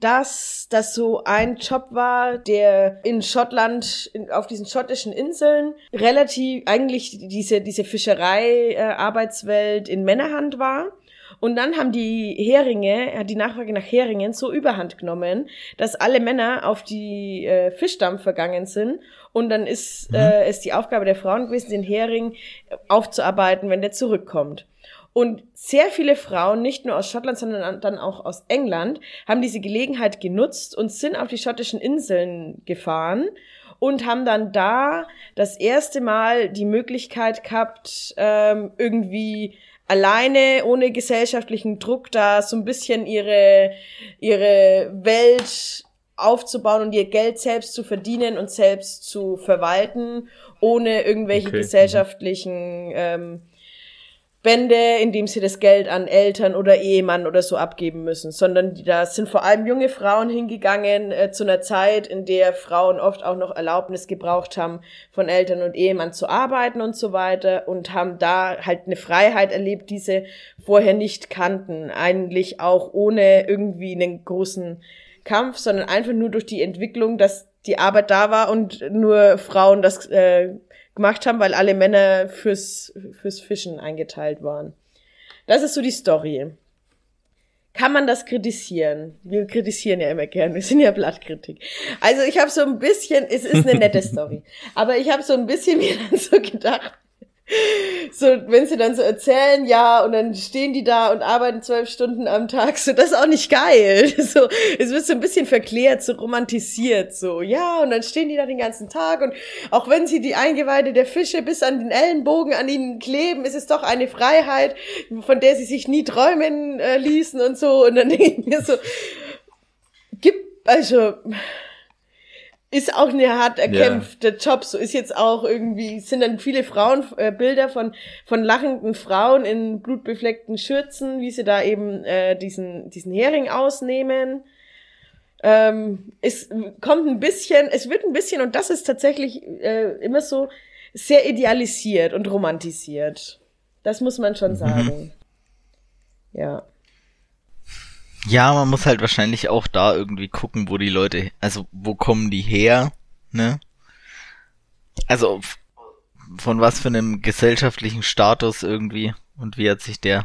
dass das so ein Job war, der in Schottland, in, auf diesen schottischen Inseln, relativ eigentlich diese, diese Fischerei-Arbeitswelt äh, in Männerhand war. Und dann haben die Heringe, hat die Nachfrage nach Heringen so überhand genommen, dass alle Männer auf die äh, Fischdampf vergangen sind. Und dann ist mhm. äh, es die Aufgabe der Frauen gewesen, den Hering aufzuarbeiten, wenn der zurückkommt. Und sehr viele Frauen, nicht nur aus Schottland, sondern dann auch aus England, haben diese Gelegenheit genutzt und sind auf die schottischen Inseln gefahren und haben dann da das erste Mal die Möglichkeit gehabt, ähm, irgendwie alleine, ohne gesellschaftlichen Druck, da so ein bisschen ihre, ihre Welt aufzubauen und ihr Geld selbst zu verdienen und selbst zu verwalten, ohne irgendwelche okay. gesellschaftlichen ähm, Bände, indem sie das Geld an Eltern oder Ehemann oder so abgeben müssen, sondern da sind vor allem junge Frauen hingegangen äh, zu einer Zeit, in der Frauen oft auch noch Erlaubnis gebraucht haben, von Eltern und Ehemann zu arbeiten und so weiter und haben da halt eine Freiheit erlebt, die sie vorher nicht kannten, eigentlich auch ohne irgendwie einen großen Kampf, sondern einfach nur durch die Entwicklung, dass die Arbeit da war und nur Frauen das äh, gemacht haben, weil alle Männer fürs, fürs Fischen eingeteilt waren. Das ist so die Story. Kann man das kritisieren? Wir kritisieren ja immer gern, wir sind ja Blattkritik. Also ich habe so ein bisschen, es ist eine nette Story, aber ich habe so ein bisschen mir dann so gedacht, so, wenn sie dann so erzählen, ja, und dann stehen die da und arbeiten zwölf Stunden am Tag, so, das ist auch nicht geil. So, es wird so ein bisschen verklärt, so romantisiert, so, ja, und dann stehen die da den ganzen Tag und auch wenn sie die Eingeweide der Fische bis an den Ellenbogen an ihnen kleben, ist es doch eine Freiheit, von der sie sich nie träumen äh, ließen und so, und dann denke ich mir so, gibt, also, ist auch eine hart erkämpfte ja. Job. So ist jetzt auch irgendwie, sind dann viele Frauenbilder äh, von, von lachenden Frauen in blutbefleckten Schürzen, wie sie da eben äh, diesen, diesen Hering ausnehmen. Ähm, es kommt ein bisschen, es wird ein bisschen, und das ist tatsächlich äh, immer so sehr idealisiert und romantisiert. Das muss man schon mhm. sagen. Ja. Ja, man muss halt wahrscheinlich auch da irgendwie gucken, wo die Leute, also wo kommen die her, ne? Also von was für einem gesellschaftlichen Status irgendwie und wie hat sich der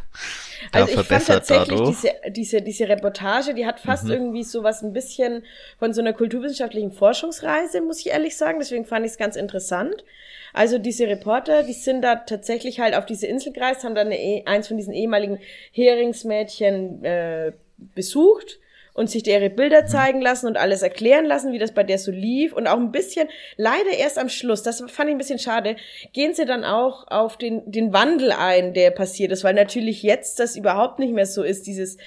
da also ich verbessert fand tatsächlich dadurch? Diese, diese, diese Reportage, die hat fast mhm. irgendwie so was ein bisschen von so einer kulturwissenschaftlichen Forschungsreise, muss ich ehrlich sagen. Deswegen fand ich es ganz interessant. Also diese Reporter, die sind da tatsächlich halt auf diese Insel gereist, haben dann eine, e, eins von diesen ehemaligen Heringsmädchen äh, besucht und sich ihre Bilder zeigen lassen und alles erklären lassen, wie das bei der so lief. Und auch ein bisschen, leider erst am Schluss, das fand ich ein bisschen schade, gehen sie dann auch auf den, den Wandel ein, der passiert ist, weil natürlich jetzt das überhaupt nicht mehr so ist, dieses,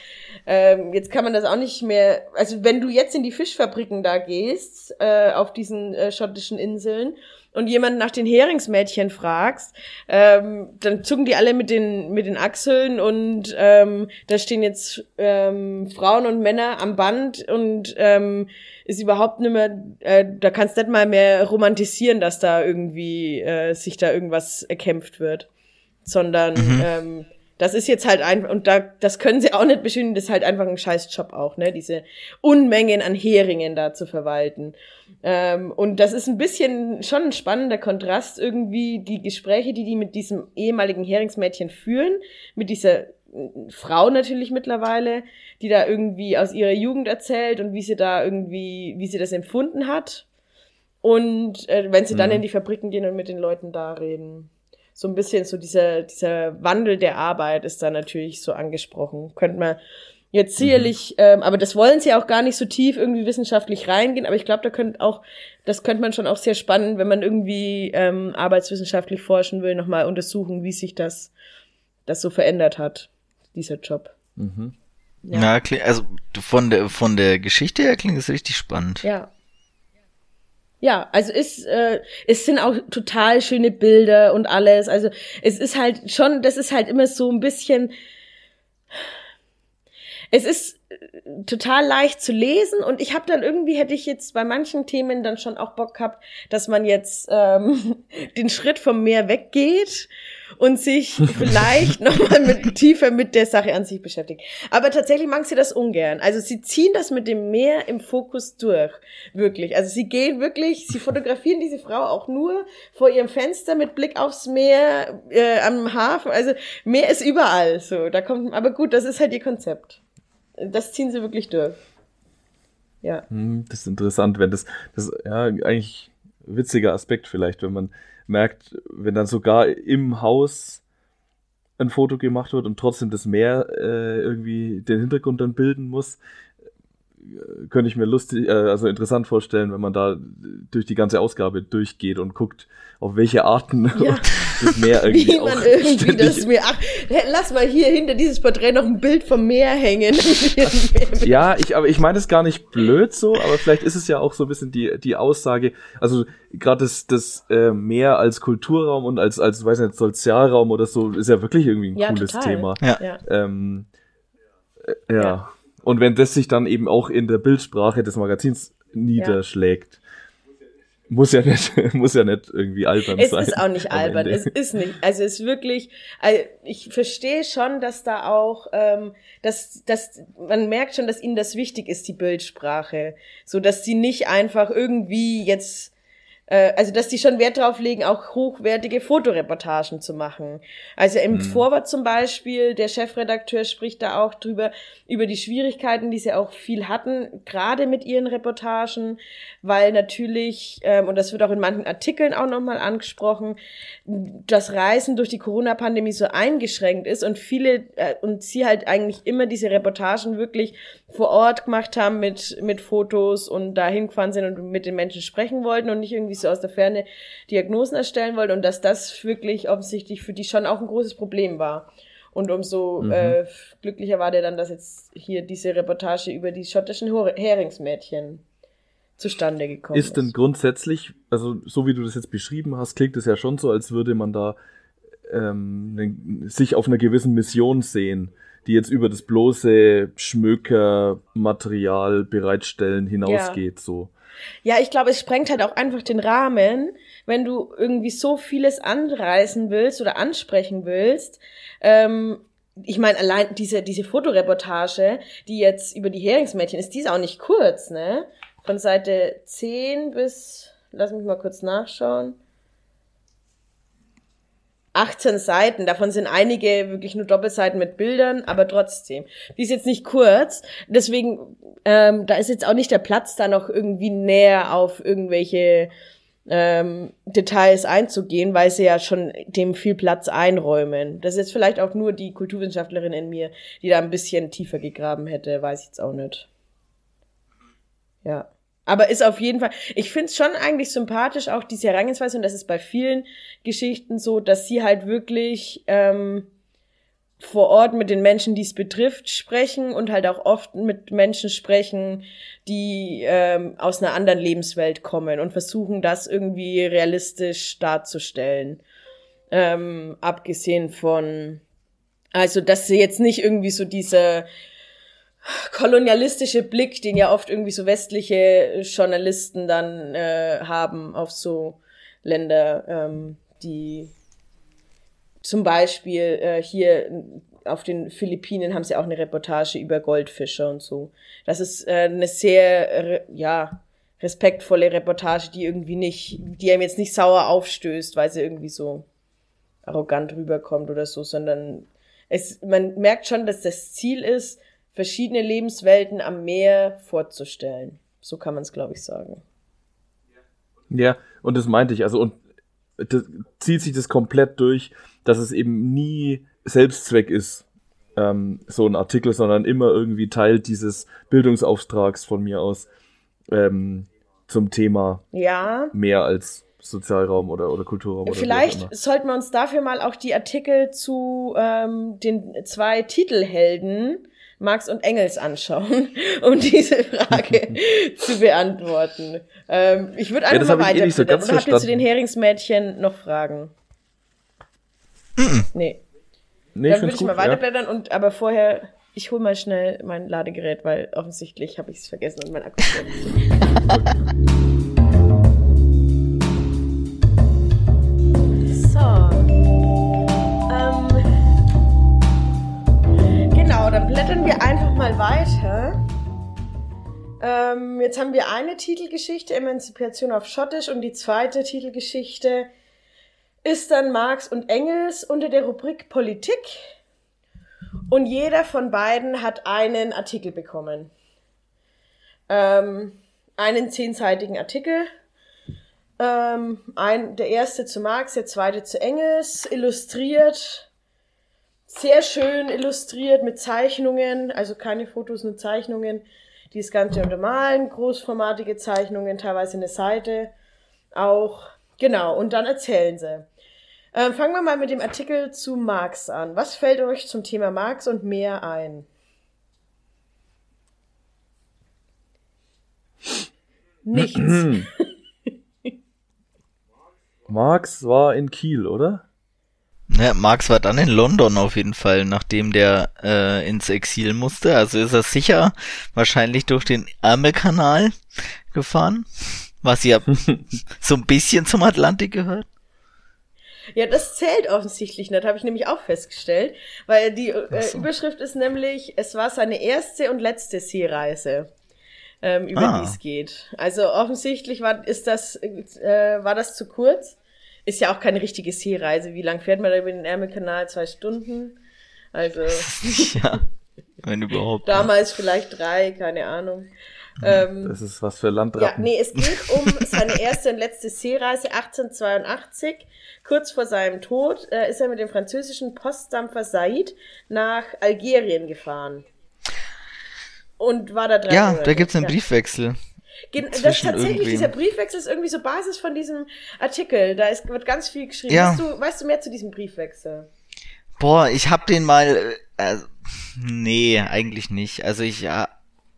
ähm, jetzt kann man das auch nicht mehr, also wenn du jetzt in die Fischfabriken da gehst, äh, auf diesen äh, schottischen Inseln und jemand nach den Heringsmädchen fragst, ähm, dann zucken die alle mit den, mit den Achseln und ähm, da stehen jetzt ähm, Frauen und Männer am Band und ähm, ist überhaupt nicht mehr, äh, da kannst du nicht mal mehr romantisieren, dass da irgendwie äh, sich da irgendwas erkämpft wird. Sondern mhm. ähm, das ist jetzt halt einfach, und da, das können sie auch nicht beschönigen, das ist halt einfach ein scheiß Job auch, ne, diese Unmengen an Heringen da zu verwalten. Ähm, und das ist ein bisschen schon ein spannender Kontrast irgendwie, die Gespräche, die die mit diesem ehemaligen Heringsmädchen führen, mit dieser äh, Frau natürlich mittlerweile, die da irgendwie aus ihrer Jugend erzählt und wie sie da irgendwie, wie sie das empfunden hat. Und äh, wenn sie dann mhm. in die Fabriken gehen und mit den Leuten da reden so ein bisschen so dieser, dieser Wandel der Arbeit ist da natürlich so angesprochen. Könnte man jetzt sicherlich, mhm. ähm, aber das wollen sie auch gar nicht so tief irgendwie wissenschaftlich reingehen, aber ich glaube, da könnte auch, das könnte man schon auch sehr spannend, wenn man irgendwie ähm, arbeitswissenschaftlich forschen will, nochmal untersuchen, wie sich das das so verändert hat, dieser Job. Mhm. Ja, ja also von der, von der Geschichte her klingt es richtig spannend. Ja. Ja, also es, äh, es sind auch total schöne Bilder und alles. Also es ist halt schon, das ist halt immer so ein bisschen. Es ist total leicht zu lesen und ich habe dann irgendwie hätte ich jetzt bei manchen Themen dann schon auch Bock gehabt, dass man jetzt ähm, den Schritt vom Meer weggeht und sich vielleicht nochmal mit, tiefer mit der Sache an sich beschäftigt. Aber tatsächlich mag sie das ungern. Also sie ziehen das mit dem Meer im Fokus durch. Wirklich. Also sie gehen wirklich, sie fotografieren diese Frau auch nur vor ihrem Fenster mit Blick aufs Meer, äh, am Hafen. Also Meer ist überall so. Da kommt, aber gut, das ist halt ihr Konzept. Das ziehen sie wirklich durch. Ja. Hm, das ist interessant, wenn das, das, ja, eigentlich witziger Aspekt vielleicht, wenn man merkt, wenn dann sogar im Haus ein Foto gemacht wird und trotzdem das Meer äh, irgendwie den Hintergrund dann bilden muss, könnte ich mir lustig, äh, also interessant vorstellen, wenn man da durch die ganze Ausgabe durchgeht und guckt, auf welche Arten ja. das Meer irgendwie Wie man irgendwie das Meer, ach, lass mal hier hinter dieses Porträt noch ein Bild vom Meer hängen. ja, ich, aber ich meine es gar nicht blöd so, aber vielleicht ist es ja auch so ein bisschen die, die Aussage, also gerade das, das äh, Meer als Kulturraum und als, als, weiß nicht, Sozialraum oder so, ist ja wirklich irgendwie ein ja, cooles total. Thema. Ja. Ähm, äh, ja. ja. Und wenn das sich dann eben auch in der Bildsprache des Magazins niederschlägt, muss ja nicht, muss ja nicht irgendwie albern es sein. Es ist auch nicht albern. Es ist nicht. Also es ist wirklich, also ich verstehe schon, dass da auch, ähm, dass, dass man merkt schon, dass ihnen das wichtig ist, die Bildsprache. So dass sie nicht einfach irgendwie jetzt äh, also dass die schon Wert drauf legen, auch hochwertige Fotoreportagen zu machen. Also im mhm. Vorwort zum Beispiel, der Chefredakteur spricht da auch drüber, über die Schwierigkeiten, die sie auch viel hatten, gerade mit ihren Reportagen, weil natürlich, ähm, und das wird auch in manchen Artikeln auch nochmal angesprochen, das Reisen durch die Corona-Pandemie so eingeschränkt ist und viele, äh, und sie halt eigentlich immer diese Reportagen wirklich vor Ort gemacht haben mit, mit Fotos und da hingefahren sind und mit den Menschen sprechen wollten und nicht irgendwie so aus der Ferne Diagnosen erstellen wollten und dass das wirklich offensichtlich für die schon auch ein großes Problem war. Und umso mhm. äh, glücklicher war der dann, dass jetzt hier diese Reportage über die schottischen Heringsmädchen zustande gekommen ist. Ist denn grundsätzlich, also so wie du das jetzt beschrieben hast, klingt es ja schon so, als würde man da ähm, ne, sich auf einer gewissen Mission sehen, die jetzt über das bloße Schmökermaterial bereitstellen hinausgeht, ja. so. Ja, ich glaube, es sprengt halt auch einfach den Rahmen, wenn du irgendwie so vieles anreißen willst oder ansprechen willst. Ähm, ich meine, allein diese, diese Fotoreportage, die jetzt über die Heringsmädchen ist, die ist auch nicht kurz, ne? Von Seite 10 bis, lass mich mal kurz nachschauen. 18 Seiten, davon sind einige wirklich nur Doppelseiten mit Bildern, aber trotzdem. Die ist jetzt nicht kurz, deswegen, ähm, da ist jetzt auch nicht der Platz, da noch irgendwie näher auf irgendwelche ähm, Details einzugehen, weil sie ja schon dem viel Platz einräumen. Das ist jetzt vielleicht auch nur die Kulturwissenschaftlerin in mir, die da ein bisschen tiefer gegraben hätte, weiß ich jetzt auch nicht. Ja. Aber ist auf jeden Fall, ich finde es schon eigentlich sympathisch, auch diese Herangehensweise, und das ist bei vielen Geschichten so, dass sie halt wirklich ähm, vor Ort mit den Menschen, die es betrifft, sprechen und halt auch oft mit Menschen sprechen, die ähm, aus einer anderen Lebenswelt kommen und versuchen, das irgendwie realistisch darzustellen. Ähm, abgesehen von, also, dass sie jetzt nicht irgendwie so diese kolonialistische Blick, den ja oft irgendwie so westliche Journalisten dann äh, haben auf so Länder, ähm, die zum Beispiel äh, hier auf den Philippinen haben sie auch eine Reportage über Goldfische und so. Das ist äh, eine sehr, ja, respektvolle Reportage, die irgendwie nicht, die einem jetzt nicht sauer aufstößt, weil sie irgendwie so arrogant rüberkommt oder so, sondern es, man merkt schon, dass das Ziel ist, verschiedene Lebenswelten am Meer vorzustellen. So kann man es, glaube ich, sagen. Ja, und das meinte ich. Also, und das zieht sich das komplett durch, dass es eben nie Selbstzweck ist, ähm, so ein Artikel, sondern immer irgendwie Teil dieses Bildungsauftrags von mir aus ähm, zum Thema ja. mehr als Sozialraum oder, oder Kulturraum. Oder Vielleicht sollten wir uns dafür mal auch die Artikel zu ähm, den zwei Titelhelden Marx und Engels anschauen, um diese Frage zu beantworten. Ähm, ich würde einfach ja, mal weiter. Eh so Oder habt ihr zu den Heringsmädchen noch Fragen? nee. nee. Dann würde ich gut, mal weiterblättern ja. und aber vorher, ich hole mal schnell mein Ladegerät, weil offensichtlich habe ich es vergessen und mein Akku blättern wir einfach mal weiter. Ähm, jetzt haben wir eine Titelgeschichte, Emanzipation auf Schottisch, und die zweite Titelgeschichte ist dann Marx und Engels unter der Rubrik Politik. Und jeder von beiden hat einen Artikel bekommen. Ähm, einen zehnseitigen Artikel. Ähm, ein, der erste zu Marx, der zweite zu Engels, illustriert sehr schön illustriert mit Zeichnungen, also keine Fotos, nur Zeichnungen, die das Ganze untermalen, großformatige Zeichnungen, teilweise eine Seite auch. Genau, und dann erzählen sie. Ähm, fangen wir mal mit dem Artikel zu Marx an. Was fällt euch zum Thema Marx und mehr ein? Nichts. Marx war in Kiel, oder? Ja, Marx war dann in London auf jeden Fall, nachdem der äh, ins Exil musste. Also ist er sicher wahrscheinlich durch den Ärmelkanal gefahren, was ja so ein bisschen zum Atlantik gehört. Ja, das zählt offensichtlich nicht, habe ich nämlich auch festgestellt, weil die äh, so. Überschrift ist nämlich, es war seine erste und letzte Seereise, ähm, über ah. die es geht. Also offensichtlich war, ist das, äh, war das zu kurz ist ja auch keine richtige Seereise. Wie lang fährt man da über den Ärmelkanal? Zwei Stunden? Also. ja, wenn überhaupt. Damals ja. vielleicht drei, keine Ahnung. Ähm, das ist was für Landratten. Ja, nee, es geht um seine erste und letzte Seereise 1882. Kurz vor seinem Tod äh, ist er mit dem französischen Postdampfer Said nach Algerien gefahren. Und war da dran. Ja, Monate. da gibt's einen ja. Briefwechsel. Gen das tatsächlich, irgendwem. dieser Briefwechsel ist irgendwie so Basis von diesem Artikel. Da ist, wird ganz viel geschrieben. Ja. Weißt, du, weißt du mehr zu diesem Briefwechsel? Boah, ich hab den mal. Äh, nee, eigentlich nicht. Also ich ja,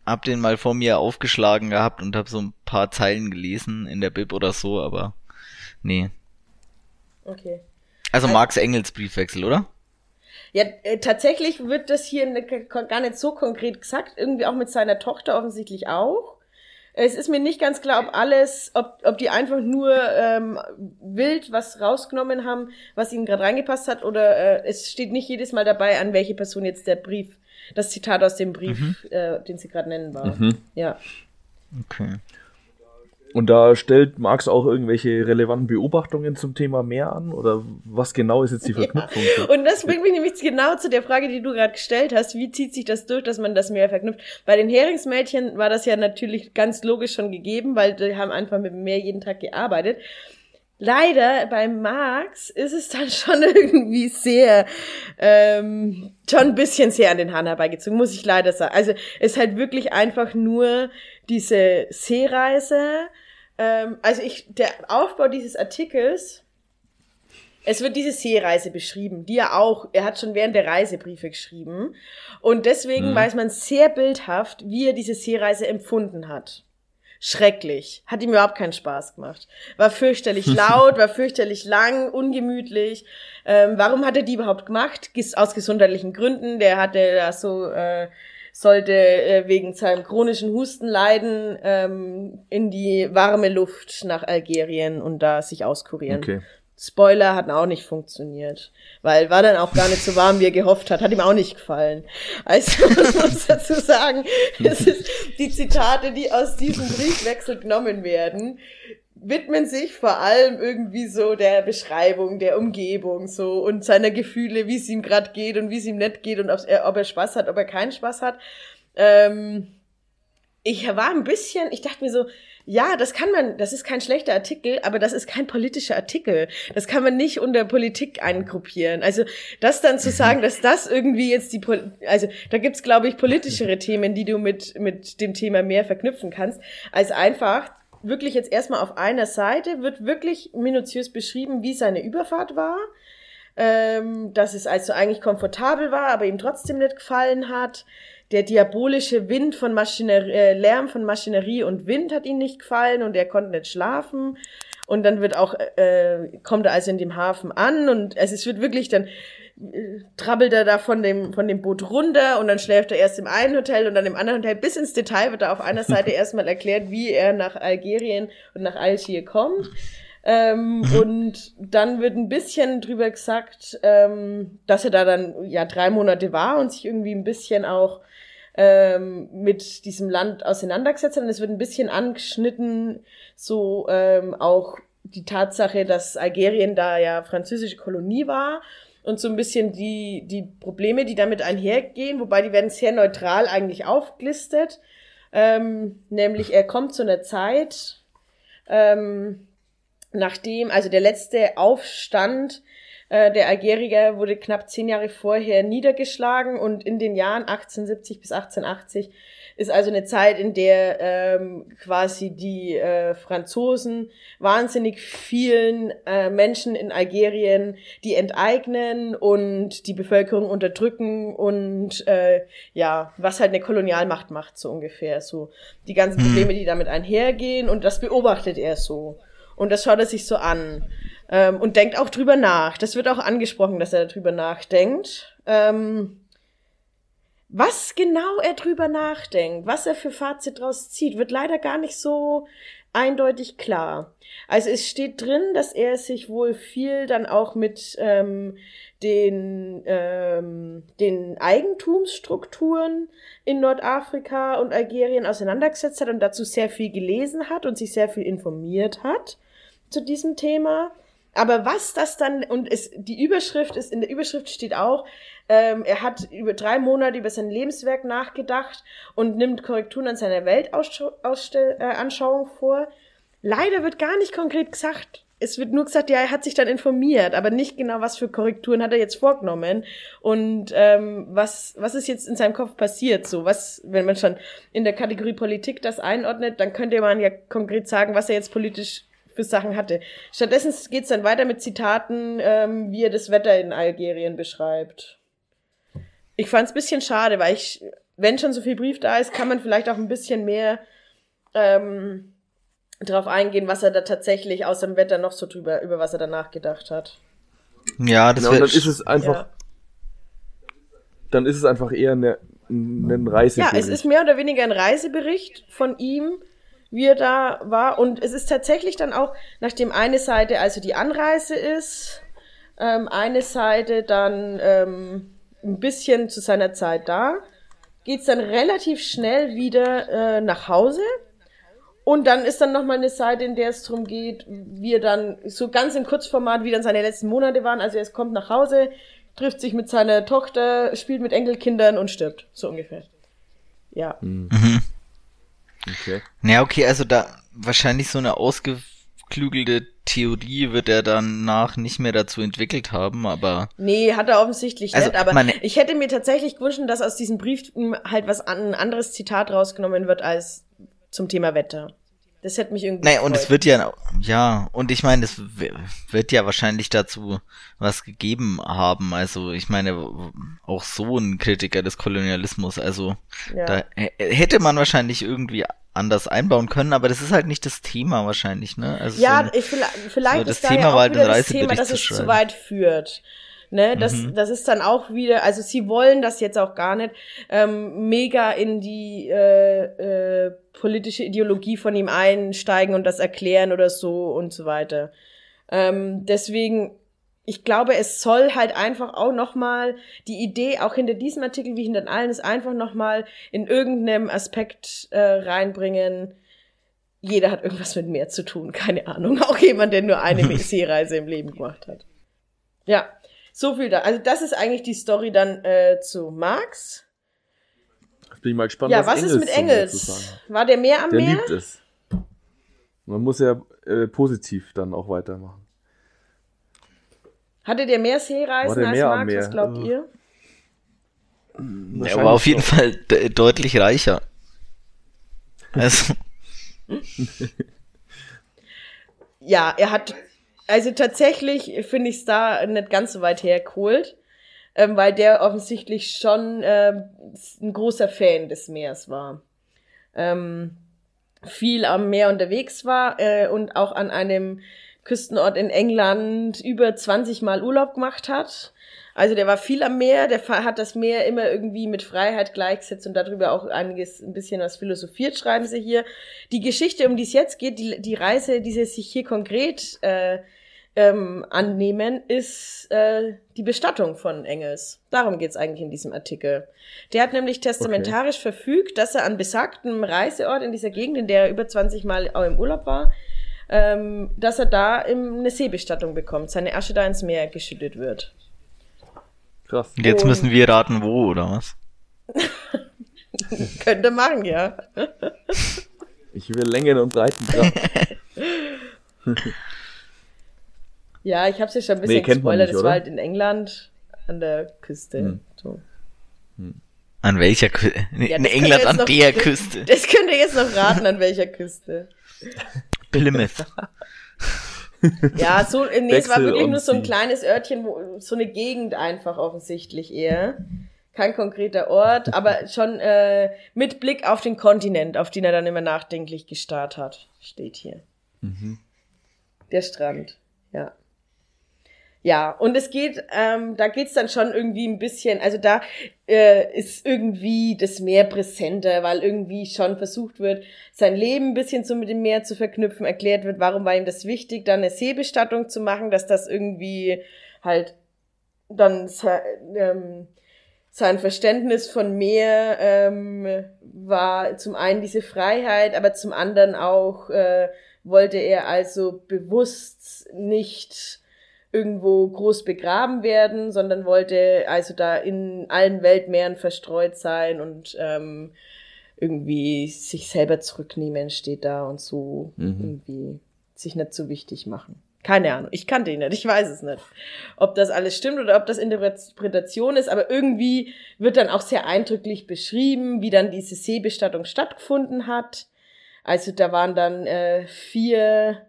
hab den mal vor mir aufgeschlagen gehabt und hab so ein paar Zeilen gelesen in der Bib oder so, aber nee. Okay. Also, also Marx Engels Briefwechsel, oder? Ja, äh, tatsächlich wird das hier ne, gar nicht so konkret gesagt, irgendwie auch mit seiner Tochter offensichtlich auch. Es ist mir nicht ganz klar, ob alles, ob, ob die einfach nur ähm, wild was rausgenommen haben, was ihnen gerade reingepasst hat, oder äh, es steht nicht jedes Mal dabei, an welche Person jetzt der Brief, das Zitat aus dem Brief, mhm. äh, den sie gerade nennen war. Mhm. Ja. Okay. Und da stellt Marx auch irgendwelche relevanten Beobachtungen zum Thema Meer an? Oder was genau ist jetzt die Verknüpfung? Ja. Und das bringt mich nämlich genau zu der Frage, die du gerade gestellt hast. Wie zieht sich das durch, dass man das Meer verknüpft? Bei den Heringsmädchen war das ja natürlich ganz logisch schon gegeben, weil die haben einfach mit dem Meer jeden Tag gearbeitet. Leider bei Marx ist es dann schon irgendwie sehr, ähm, schon ein bisschen sehr an den Hahn herbeigezogen, muss ich leider sagen. Also es ist halt wirklich einfach nur diese Seereise. Ähm, also ich, der Aufbau dieses Artikels, es wird diese Seereise beschrieben, die er auch, er hat schon während der Reise Briefe geschrieben. Und deswegen mhm. weiß man sehr bildhaft, wie er diese Seereise empfunden hat schrecklich. Hat ihm überhaupt keinen Spaß gemacht. War fürchterlich laut, war fürchterlich lang, ungemütlich. Ähm, warum hat er die überhaupt gemacht? Aus gesundheitlichen Gründen. Der hatte da so, äh, sollte äh, wegen seinem chronischen Husten leiden, ähm, in die warme Luft nach Algerien und da sich auskurieren. Okay. Spoiler hat auch nicht funktioniert, weil war dann auch gar nicht so warm, wie er gehofft hat. Hat ihm auch nicht gefallen. Also man muss dazu sagen, es ist die Zitate, die aus diesem Briefwechsel genommen werden, widmen sich vor allem irgendwie so der Beschreibung der Umgebung so und seiner Gefühle, wie es ihm gerade geht und wie es ihm nicht geht und ob er, ob er Spaß hat, ob er keinen Spaß hat. Ähm, ich war ein bisschen, ich dachte mir so, ja, das kann man, das ist kein schlechter Artikel, aber das ist kein politischer Artikel. Das kann man nicht unter Politik eingruppieren. Also das dann zu sagen, dass das irgendwie jetzt die, also da gibt's glaube ich politischere Themen, die du mit mit dem Thema mehr verknüpfen kannst, als einfach wirklich jetzt erstmal auf einer Seite, wird wirklich minutiös beschrieben, wie seine Überfahrt war. Ähm, dass es also eigentlich komfortabel war, aber ihm trotzdem nicht gefallen hat. Der diabolische Wind von Maschinerie, äh, Lärm von Maschinerie und Wind hat ihm nicht gefallen und er konnte nicht schlafen. Und dann wird auch, äh, kommt er also in dem Hafen an und es wird wirklich dann trabbelt er da von dem, von dem Boot runter und dann schläft er erst im einen Hotel und dann im anderen Hotel. Bis ins Detail wird da auf einer Seite erstmal erklärt, wie er nach Algerien und nach Algier kommt. Ähm, und dann wird ein bisschen drüber gesagt, ähm, dass er da dann ja drei Monate war und sich irgendwie ein bisschen auch ähm, mit diesem Land auseinandergesetzt hat. Und es wird ein bisschen angeschnitten, so ähm, auch die Tatsache, dass Algerien da ja französische Kolonie war und so ein bisschen die, die Probleme, die damit einhergehen, wobei die werden sehr neutral eigentlich aufgelistet. Ähm, nämlich er kommt zu einer Zeit, ähm, nachdem, also der letzte Aufstand äh, der Algerier wurde knapp zehn Jahre vorher niedergeschlagen und in den Jahren 1870 bis 1880 ist also eine Zeit, in der ähm, quasi die äh, Franzosen wahnsinnig vielen äh, Menschen in Algerien die enteignen und die Bevölkerung unterdrücken und äh, ja, was halt eine Kolonialmacht macht, so ungefähr. So die ganzen mhm. Probleme, die damit einhergehen und das beobachtet er so. Und das schaut er sich so an. Ähm, und denkt auch drüber nach. Das wird auch angesprochen, dass er darüber nachdenkt. Ähm, was genau er drüber nachdenkt, was er für Fazit draus zieht, wird leider gar nicht so eindeutig klar. Also es steht drin, dass er sich wohl viel dann auch mit ähm, den, ähm, den Eigentumsstrukturen in Nordafrika und Algerien auseinandergesetzt hat und dazu sehr viel gelesen hat und sich sehr viel informiert hat zu diesem Thema. Aber was das dann, und es, die Überschrift ist, in der Überschrift steht auch, ähm, er hat über drei Monate über sein Lebenswerk nachgedacht und nimmt Korrekturen an seiner Weltanschauung äh, vor. Leider wird gar nicht konkret gesagt. Es wird nur gesagt, ja, er hat sich dann informiert, aber nicht genau, was für Korrekturen hat er jetzt vorgenommen und ähm, was was ist jetzt in seinem Kopf passiert. So was, wenn man schon in der Kategorie Politik das einordnet, dann könnte man ja konkret sagen, was er jetzt politisch für Sachen hatte. Stattdessen geht's dann weiter mit Zitaten, ähm, wie er das Wetter in Algerien beschreibt. Ich fand es ein bisschen schade, weil ich, wenn schon so viel Brief da ist, kann man vielleicht auch ein bisschen mehr ähm, drauf eingehen, was er da tatsächlich aus dem Wetter noch so drüber, über was er danach gedacht hat. Ja, das genau, dann ist es einfach. Ja. Dann ist es einfach eher eine, ein Reisebericht. Ja, es ist mehr oder weniger ein Reisebericht von ihm, wie er da war. Und es ist tatsächlich dann auch, nachdem eine Seite also die Anreise ist, ähm, eine Seite dann ähm, ein bisschen zu seiner Zeit da, geht's dann relativ schnell wieder äh, nach Hause. Und dann ist dann nochmal eine Seite, in der es darum geht, wie er dann so ganz im Kurzformat, wie dann seine letzten Monate waren. Also er kommt nach Hause, trifft sich mit seiner Tochter, spielt mit Enkelkindern und stirbt. So ungefähr. Ja. Mhm. Okay. Ja, okay, also da wahrscheinlich so eine ausgeklügelte Theorie wird er danach nicht mehr dazu entwickelt haben, aber. Nee, hat er offensichtlich also, nicht, aber meine, ich hätte mir tatsächlich gewünscht, dass aus diesem Brief halt was an, ein anderes Zitat rausgenommen wird als zum Thema Wetter. Das hätte mich irgendwie. Naja, und es wird ja, ja, und ich meine, es wird ja wahrscheinlich dazu was gegeben haben. Also, ich meine, auch so ein Kritiker des Kolonialismus. Also, ja. da hätte man wahrscheinlich irgendwie anders einbauen können, aber das ist halt nicht das Thema wahrscheinlich, ne? Also ja, so, ich, vielleicht so das ist Thema da ja auch wieder das Thema, dass es zu weit führt. Ne, das, mhm. das ist dann auch wieder, also sie wollen das jetzt auch gar nicht ähm, mega in die äh, äh, politische Ideologie von ihm einsteigen und das erklären oder so und so weiter. Ähm, deswegen ich glaube, es soll halt einfach auch nochmal, die Idee auch hinter diesem Artikel wie hinter allen ist einfach nochmal in irgendeinem Aspekt äh, reinbringen. Jeder hat irgendwas mit mehr zu tun, keine Ahnung. Auch jemand, der nur eine Seereise im Leben gemacht hat. Ja, so viel da. Also das ist eigentlich die Story dann äh, zu Marx. Jetzt bin ich mal gespannt. Ja, was, was ist mit Engels? War der mehr am der Meer? Liebt es. Man muss ja äh, positiv dann auch weitermachen. Hattet ihr mehr Seereisen als mehr Max? Was glaubt ihr? Er war auf jeden Fall de deutlich reicher. Also. ja, er hat, also tatsächlich finde ich es da nicht ganz so weit hergeholt, ähm, weil der offensichtlich schon ähm, ein großer Fan des Meeres war. Ähm, viel am Meer unterwegs war äh, und auch an einem Küstenort in England über 20 Mal Urlaub gemacht hat. Also der war viel am Meer, der hat das Meer immer irgendwie mit Freiheit gleichgesetzt und darüber auch einiges, ein bisschen was philosophiert, schreiben sie hier. Die Geschichte, um die es jetzt geht, die, die Reise, die sie sich hier konkret äh, ähm, annehmen, ist äh, die Bestattung von Engels. Darum geht's eigentlich in diesem Artikel. Der hat nämlich testamentarisch okay. verfügt, dass er an besagtem Reiseort in dieser Gegend, in der er über 20 Mal auch im Urlaub war, ähm, dass er da eine Seebestattung bekommt, seine Asche da ins Meer geschüttet wird. Krass. Und jetzt müssen wir raten, wo, oder was? Könnte machen, ja. ich will Längen und Breiten Ja, ich habe es ja schon ein bisschen nee, gespoilert. Das war halt in England an der Küste. Hm. So. Hm. An welcher Küste? Ja, in England an noch, der Küste. Das könnt ihr jetzt noch raten, an welcher Küste. Plymouth. ja, so, nee, es war wirklich nur so ein kleines Örtchen, wo, so eine Gegend einfach offensichtlich eher. Kein konkreter Ort, aber schon äh, mit Blick auf den Kontinent, auf den er dann immer nachdenklich gestarrt hat, steht hier. Mhm. Der Strand, ja. Und es geht, ähm, da geht's dann schon irgendwie ein bisschen, also da äh, ist irgendwie das Meer präsenter, weil irgendwie schon versucht wird, sein Leben ein bisschen so mit dem Meer zu verknüpfen, erklärt wird, warum war ihm das wichtig, dann eine Seebestattung zu machen, dass das irgendwie halt dann ähm, sein Verständnis von Meer ähm, war zum einen diese Freiheit, aber zum anderen auch äh, wollte er also bewusst nicht irgendwo groß begraben werden, sondern wollte also da in allen Weltmeeren verstreut sein und ähm, irgendwie sich selber zurücknehmen, steht da und so mhm. irgendwie sich nicht so wichtig machen. Keine Ahnung, ich kannte ihn nicht, ich weiß es nicht, ob das alles stimmt oder ob das Interpretation ist, aber irgendwie wird dann auch sehr eindrücklich beschrieben, wie dann diese Seebestattung stattgefunden hat. Also da waren dann äh, vier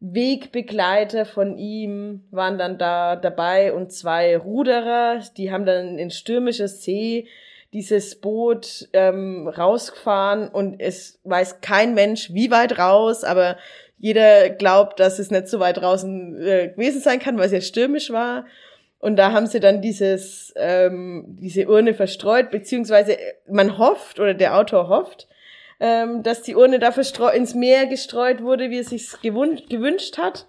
Wegbegleiter von ihm waren dann da dabei und zwei Ruderer, die haben dann in stürmischer See dieses Boot ähm, rausgefahren und es weiß kein Mensch, wie weit raus, aber jeder glaubt, dass es nicht so weit draußen äh, gewesen sein kann, weil es ja stürmisch war. Und da haben sie dann dieses, ähm, diese Urne verstreut, beziehungsweise man hofft oder der Autor hofft, ähm, dass die Urne dafür ins Meer gestreut wurde, wie er sich gewünscht hat.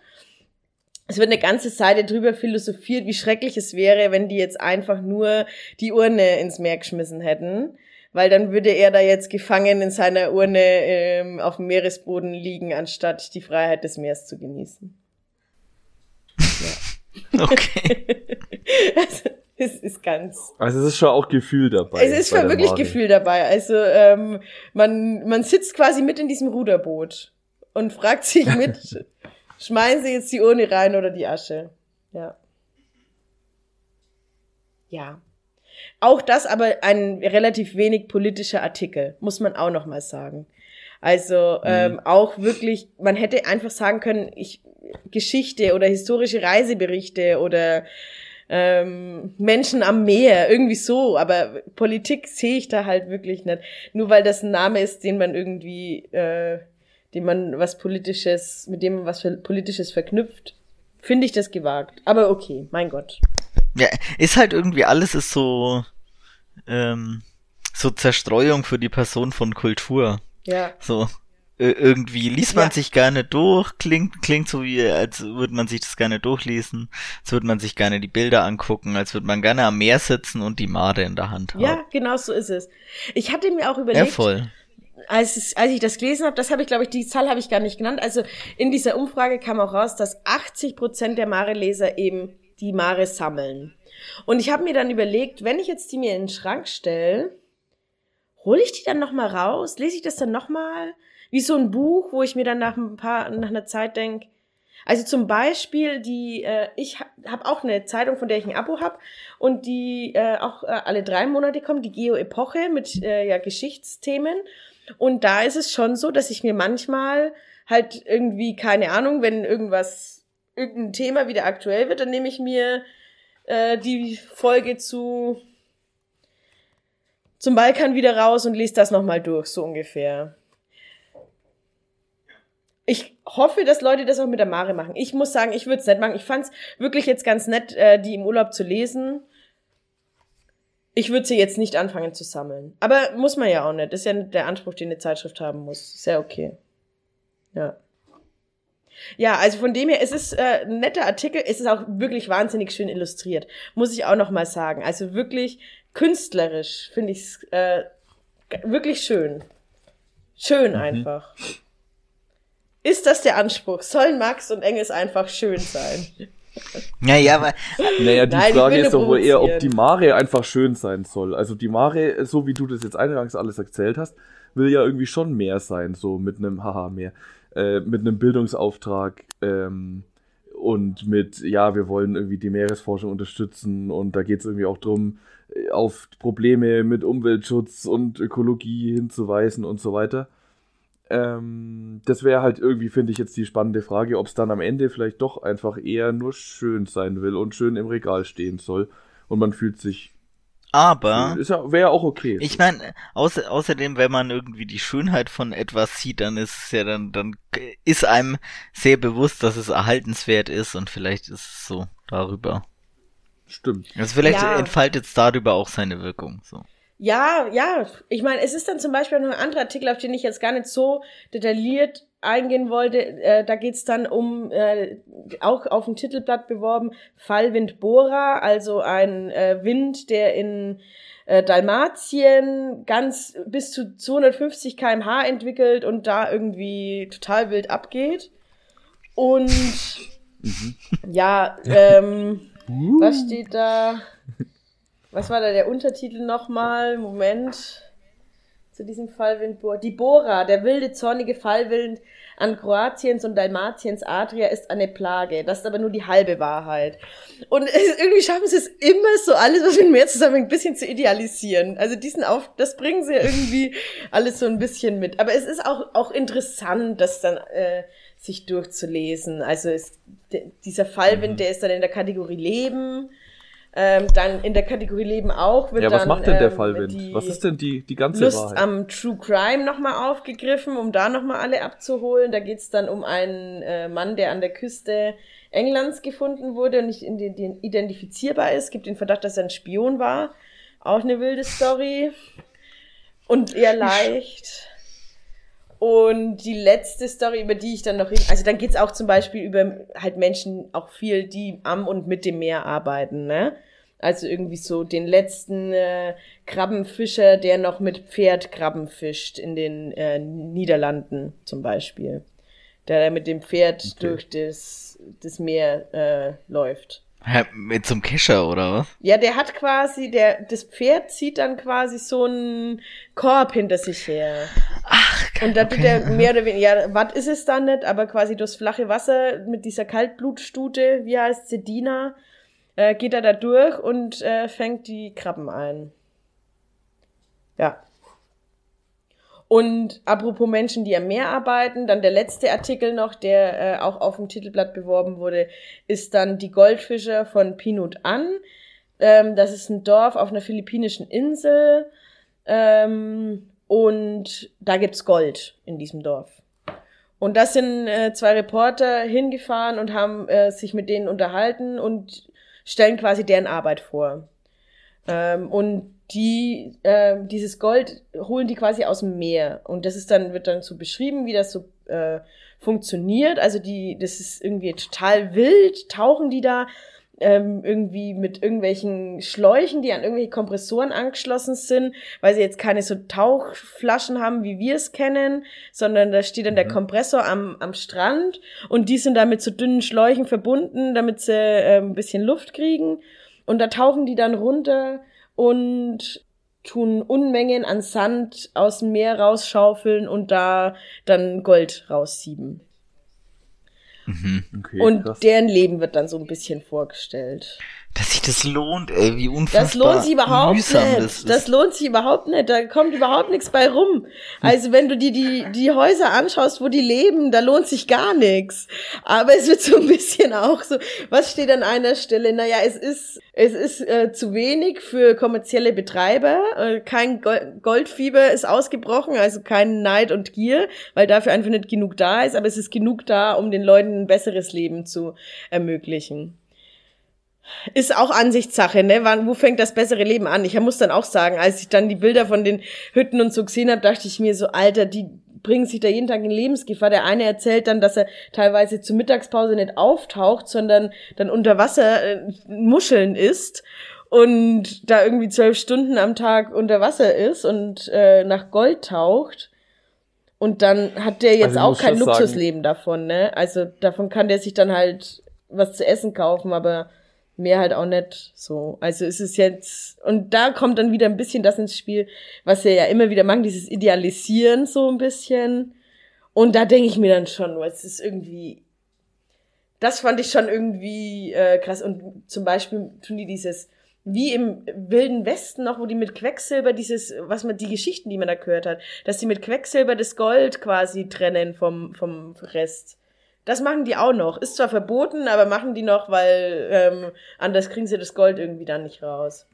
Es wird eine ganze Seite drüber philosophiert, wie schrecklich es wäre, wenn die jetzt einfach nur die Urne ins Meer geschmissen hätten. Weil dann würde er da jetzt gefangen in seiner Urne ähm, auf dem Meeresboden liegen, anstatt die Freiheit des Meeres zu genießen. Ja. Okay. also, es ist ganz. Also es ist schon auch Gefühl dabei. Es ist schon wirklich Mari. Gefühl dabei. Also ähm, man, man sitzt quasi mit in diesem Ruderboot und fragt sich mit, schmeißen sie jetzt die Urne rein oder die Asche? Ja. Ja. Auch das aber ein relativ wenig politischer Artikel, muss man auch noch mal sagen. Also ähm, mhm. auch wirklich, man hätte einfach sagen können, ich Geschichte oder historische Reiseberichte oder ähm, Menschen am Meer, irgendwie so, aber Politik sehe ich da halt wirklich nicht. Nur weil das ein Name ist, den man irgendwie, äh, dem man was Politisches, mit dem man was Politisches verknüpft, finde ich das gewagt. Aber okay, mein Gott. Ja, ist halt irgendwie alles ist so, ähm, so Zerstreuung für die Person von Kultur. Ja. So irgendwie liest man ja. sich gerne durch, klingt, klingt so wie, als würde man sich das gerne durchlesen, als würde man sich gerne die Bilder angucken, als würde man gerne am Meer sitzen und die Made in der Hand haben. Ja, genau so ist es. Ich hatte mir auch überlegt, ja, voll. Als, es, als ich das gelesen habe, das habe ich, glaube ich, die Zahl habe ich gar nicht genannt. Also in dieser Umfrage kam auch raus, dass 80 Prozent der Mare-Leser eben die Mare sammeln. Und ich habe mir dann überlegt, wenn ich jetzt die mir in den Schrank stelle, hole ich die dann nochmal raus? Lese ich das dann nochmal? Wie so ein Buch, wo ich mir dann nach ein paar, nach einer Zeit denk. Also zum Beispiel die, äh, ich habe auch eine Zeitung, von der ich ein Abo habe und die äh, auch äh, alle drei Monate kommt, die Geo-Epoche mit äh, ja, Geschichtsthemen. Und da ist es schon so, dass ich mir manchmal halt irgendwie, keine Ahnung, wenn irgendwas, irgendein Thema wieder aktuell wird, dann nehme ich mir äh, die Folge zu zum Balkan wieder raus und lese das nochmal durch, so ungefähr. Ich hoffe, dass Leute das auch mit der Mare machen. Ich muss sagen, ich würde es nicht machen. Ich fand es wirklich jetzt ganz nett, äh, die im Urlaub zu lesen. Ich würde sie jetzt nicht anfangen zu sammeln. Aber muss man ja auch nicht. Das ist ja nicht der Anspruch, den eine Zeitschrift haben muss. Sehr okay. Ja. Ja, also von dem her, es ist äh, ein netter Artikel, es ist auch wirklich wahnsinnig schön illustriert, muss ich auch noch mal sagen. Also wirklich künstlerisch finde ich es äh, wirklich schön. Schön mhm. einfach. Ist das der Anspruch? Sollen Max und Engels einfach schön sein? Naja, aber. Naja, die Nein, Frage ist doch wohl eher, ob die Mare einfach schön sein soll. Also die Mare, so wie du das jetzt eingangs alles erzählt hast, will ja irgendwie schon mehr sein, so mit einem Haha mehr, äh, mit einem Bildungsauftrag ähm, und mit, ja, wir wollen irgendwie die Meeresforschung unterstützen und da geht es irgendwie auch drum, äh, auf Probleme mit Umweltschutz und Ökologie hinzuweisen und so weiter. Ähm, das wäre halt irgendwie, finde ich, jetzt die spannende Frage, ob es dann am Ende vielleicht doch einfach eher nur schön sein will und schön im Regal stehen soll. Und man fühlt sich. Aber. Ist ja, wäre auch okay. Ich meine, außer, außerdem, wenn man irgendwie die Schönheit von etwas sieht, dann ist es ja dann, dann ist einem sehr bewusst, dass es erhaltenswert ist und vielleicht ist es so darüber. Stimmt. Also vielleicht ja. entfaltet es darüber auch seine Wirkung, so. Ja, ja. Ich meine, es ist dann zum Beispiel noch ein anderer Artikel, auf den ich jetzt gar nicht so detailliert eingehen wollte. Äh, da geht's dann um, äh, auch auf dem Titelblatt beworben, Fallwind Bora, also ein äh, Wind, der in äh, Dalmatien ganz bis zu 250 kmh entwickelt und da irgendwie total wild abgeht. Und mhm. ja, ähm, was steht da? Was war da der Untertitel nochmal? Moment. Zu diesem Fallwind. Die Bora, der wilde, zornige Fallwind an Kroatiens und Dalmatiens Adria ist eine Plage. Das ist aber nur die halbe Wahrheit. Und irgendwie schaffen sie es immer so, alles, was mit mehr zusammenhängt, ein bisschen zu idealisieren. Also diesen Auf, das bringen sie irgendwie alles so ein bisschen mit. Aber es ist auch, auch interessant, das dann, äh, sich durchzulesen. Also ist, dieser Fallwind, mhm. der ist dann in der Kategorie Leben ähm, dann in der Kategorie Leben auch wird ja, was dann, macht denn der ähm, Fallwind? Was ist denn die, die ganze Lust Wahrheit? am True Crime nochmal aufgegriffen, um da nochmal alle abzuholen. Da geht's dann um einen äh, Mann, der an der Küste Englands gefunden wurde und nicht identifizierbar ist. Gibt den Verdacht, dass er ein Spion war. Auch eine wilde Story. Und eher leicht. Und die letzte Story, über die ich dann noch, also dann geht's auch zum Beispiel über halt Menschen auch viel, die am und mit dem Meer arbeiten, ne? Also irgendwie so den letzten äh, Krabbenfischer, der noch mit Pferd Krabben fischt in den äh, Niederlanden zum Beispiel. Der mit dem Pferd okay. durch das, das Meer äh, läuft. Mit so einem Kescher oder was? Ja, der hat quasi, der, das Pferd zieht dann quasi so einen Korb hinter sich her. Ach, geil, Und da okay. tut er mehr oder weniger, ja, was ist es dann nicht, aber quasi durchs flache Wasser mit dieser Kaltblutstute, wie heißt sie, Dina, äh, geht er da durch und äh, fängt die Krabben ein. Ja. Und apropos Menschen, die am Meer arbeiten, dann der letzte Artikel noch, der äh, auch auf dem Titelblatt beworben wurde, ist dann die Goldfischer von Pinut an. Ähm, das ist ein Dorf auf einer philippinischen Insel. Ähm, und da gibt's Gold in diesem Dorf. Und das sind äh, zwei Reporter hingefahren und haben äh, sich mit denen unterhalten und stellen quasi deren Arbeit vor. Ähm, und die, äh, dieses Gold holen die quasi aus dem Meer. Und das ist dann, wird dann so beschrieben, wie das so äh, funktioniert. Also die, das ist irgendwie total wild, tauchen die da ähm, irgendwie mit irgendwelchen Schläuchen, die an irgendwelche Kompressoren angeschlossen sind, weil sie jetzt keine so Tauchflaschen haben, wie wir es kennen, sondern da steht dann mhm. der Kompressor am, am Strand und die sind da mit so dünnen Schläuchen verbunden, damit sie äh, ein bisschen Luft kriegen. Und da tauchen die dann runter und tun Unmengen an Sand aus dem Meer rausschaufeln und da dann Gold raussieben. Mhm. Okay, und krass. deren Leben wird dann so ein bisschen vorgestellt. Dass sich das lohnt, ey, wie unfassbar Das lohnt sich überhaupt nicht. Das, das, lohnt sich überhaupt nicht. Da kommt überhaupt nichts bei rum. Also wenn du dir die, die Häuser anschaust, wo die leben, da lohnt sich gar nichts. Aber es wird so ein bisschen auch so, was steht an einer Stelle? Naja, es ist, es ist äh, zu wenig für kommerzielle Betreiber. Äh, kein Goldfieber ist ausgebrochen, also kein Neid und Gier, weil dafür einfach nicht genug da ist. Aber es ist genug da, um den Leuten ein besseres Leben zu ermöglichen. Ist auch Ansichtssache, ne? Wann, wo fängt das bessere Leben an? Ich muss dann auch sagen, als ich dann die Bilder von den Hütten und so gesehen habe, dachte ich mir so, Alter, die bringen sich da jeden Tag in Lebensgefahr. Der eine erzählt dann, dass er teilweise zur Mittagspause nicht auftaucht, sondern dann unter Wasser äh, Muscheln isst und da irgendwie zwölf Stunden am Tag unter Wasser ist und äh, nach Gold taucht. Und dann hat der jetzt also auch kein Luxusleben sagen, davon, ne? Also davon kann der sich dann halt was zu essen kaufen, aber mehr halt auch nicht so. Also es ist jetzt, und da kommt dann wieder ein bisschen das ins Spiel, was wir ja immer wieder machen, dieses Idealisieren so ein bisschen. Und da denke ich mir dann schon, es ist irgendwie, das fand ich schon irgendwie äh, krass. Und zum Beispiel tun die dieses, wie im Wilden Westen noch, wo die mit Quecksilber dieses, was man, die Geschichten, die man da gehört hat, dass die mit Quecksilber das Gold quasi trennen vom, vom Rest. Das machen die auch noch. Ist zwar verboten, aber machen die noch, weil ähm, anders kriegen sie das Gold irgendwie dann nicht raus.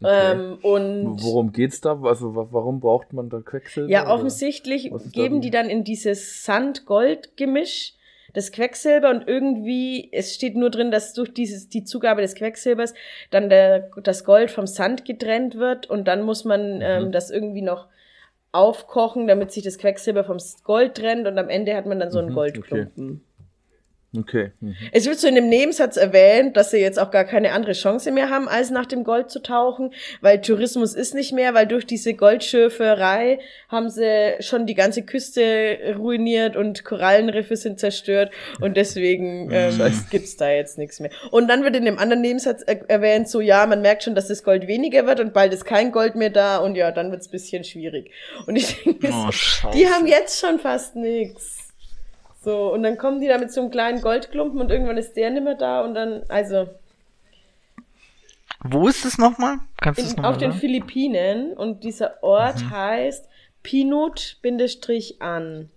Okay. Ähm, und Worum geht's da? Also warum braucht man da Quecksilber? Ja, offensichtlich geben die dann in dieses Sand-Gold-Gemisch das Quecksilber und irgendwie, es steht nur drin, dass durch dieses, die Zugabe des Quecksilbers dann der, das Gold vom Sand getrennt wird und dann muss man mhm. ähm, das irgendwie noch aufkochen, damit sich das Quecksilber vom Gold trennt und am Ende hat man dann so einen mhm, Goldklumpen. Okay. Okay. Mhm. Es wird so in dem Nebensatz erwähnt, dass sie jetzt auch gar keine andere Chance mehr haben, als nach dem Gold zu tauchen, weil Tourismus ist nicht mehr, weil durch diese Goldschürferei haben sie schon die ganze Küste ruiniert und Korallenriffe sind zerstört und deswegen ähm, gibt's da jetzt nichts mehr. Und dann wird in dem anderen Nebensatz er erwähnt, so ja, man merkt schon, dass das Gold weniger wird und bald ist kein Gold mehr da und ja, dann wird's bisschen schwierig. Und ich denke, oh, die haben jetzt schon fast nichts. So, und dann kommen die da mit so einem kleinen Goldklumpen und irgendwann ist der nimmer da und dann, also. Wo ist es nochmal? Kannst du es nochmal Auf den Philippinen und dieser Ort mhm. heißt Pinut-an.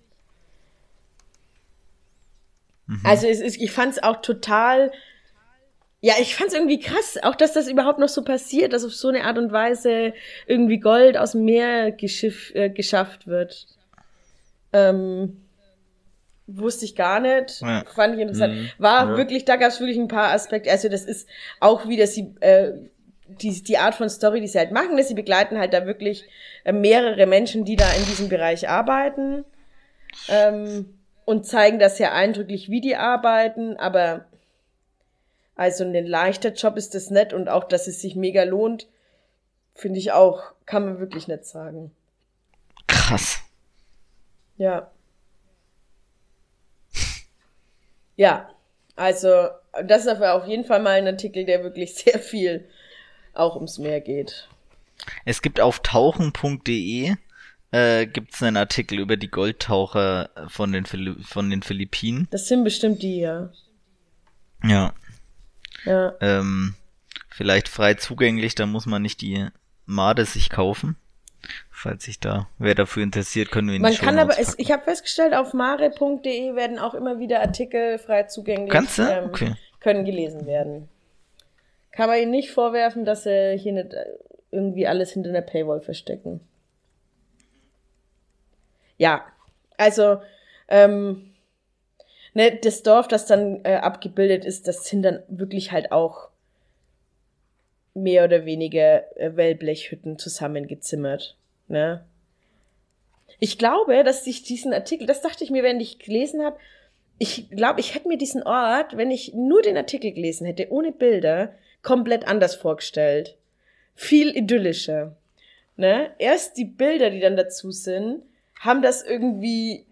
Mhm. Also es ist, ich fand es auch total, ja, ich fand es irgendwie krass, auch dass das überhaupt noch so passiert, dass auf so eine Art und Weise irgendwie Gold aus dem Meer geschiff, äh, geschafft wird. Ähm, wusste ich gar nicht, ja. fand ich interessant. Mhm. War ja. wirklich, da gab es wirklich ein paar Aspekte. Also das ist auch wie, dass sie äh, die, die Art von Story, die sie halt machen, dass sie begleiten halt da wirklich äh, mehrere Menschen, die da in diesem Bereich arbeiten ähm, und zeigen das sehr eindrücklich, wie die arbeiten. Aber also ein leichter Job ist das nicht und auch, dass es sich mega lohnt, finde ich auch, kann man wirklich nicht sagen. Krass. Ja. Ja, also das ist auf jeden Fall mal ein Artikel, der wirklich sehr viel auch ums Meer geht. Es gibt auf tauchen.de äh, gibt es einen Artikel über die Goldtaucher von den, von den Philippinen. Das sind bestimmt die, ja. Ja. Ja. Ähm, vielleicht frei zugänglich, da muss man nicht die Made sich kaufen. Falls sich da wer dafür interessiert, können wir ihn Man kann aber, es, ich habe festgestellt, auf mare.de werden auch immer wieder Artikel frei zugänglich. Kannst du? Ähm, okay. Können gelesen werden. Kann man ihnen nicht vorwerfen, dass sie hier nicht äh, irgendwie alles hinter der Paywall verstecken. Ja, also ähm, ne, das Dorf, das dann äh, abgebildet ist, das sind dann wirklich halt auch mehr oder weniger äh, Wellblechhütten zusammengezimmert. Ne? Ich glaube, dass ich diesen Artikel, das dachte ich mir, wenn ich gelesen habe, ich glaube, ich hätte mir diesen Ort, wenn ich nur den Artikel gelesen hätte, ohne Bilder, komplett anders vorgestellt. Viel idyllischer. Ne? Erst die Bilder, die dann dazu sind, haben das irgendwie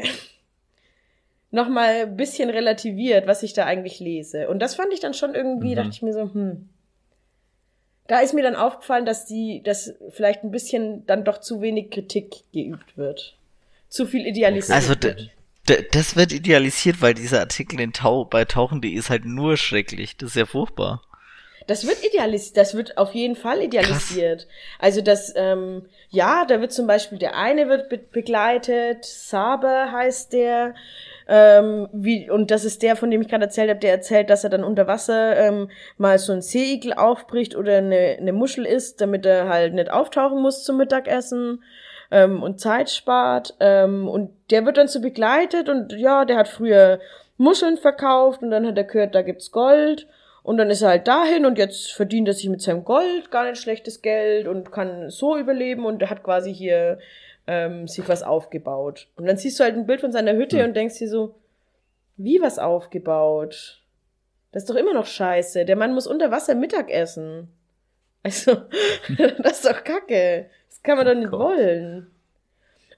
nochmal ein bisschen relativiert, was ich da eigentlich lese. Und das fand ich dann schon irgendwie, mhm. dachte ich mir so, hm, da ist mir dann aufgefallen, dass die, dass vielleicht ein bisschen dann doch zu wenig Kritik geübt wird. Zu viel idealisiert also, wird. Das wird idealisiert, weil dieser Artikel in Tau bei Tauchen.de ist halt nur schrecklich. Das ist ja furchtbar. Das wird idealisiert, das wird auf jeden Fall idealisiert. Krass. Also das, ähm, ja, da wird zum Beispiel der eine wird be begleitet, Saber heißt der, ähm, wie, und das ist der, von dem ich gerade erzählt habe, der erzählt, dass er dann unter Wasser ähm, mal so ein Seeigel aufbricht oder eine, eine Muschel isst, damit er halt nicht auftauchen muss zum Mittagessen ähm, und Zeit spart. Ähm, und der wird dann so begleitet und ja, der hat früher Muscheln verkauft und dann hat er gehört, da gibt's Gold. Und dann ist er halt dahin und jetzt verdient er sich mit seinem Gold gar nicht schlechtes Geld und kann so überleben und hat quasi hier ähm, sich was aufgebaut. Und dann siehst du halt ein Bild von seiner Hütte hm. und denkst dir so, wie was aufgebaut? Das ist doch immer noch scheiße. Der Mann muss unter Wasser Mittag essen. Also, das ist doch kacke. Das kann man doch nicht wollen.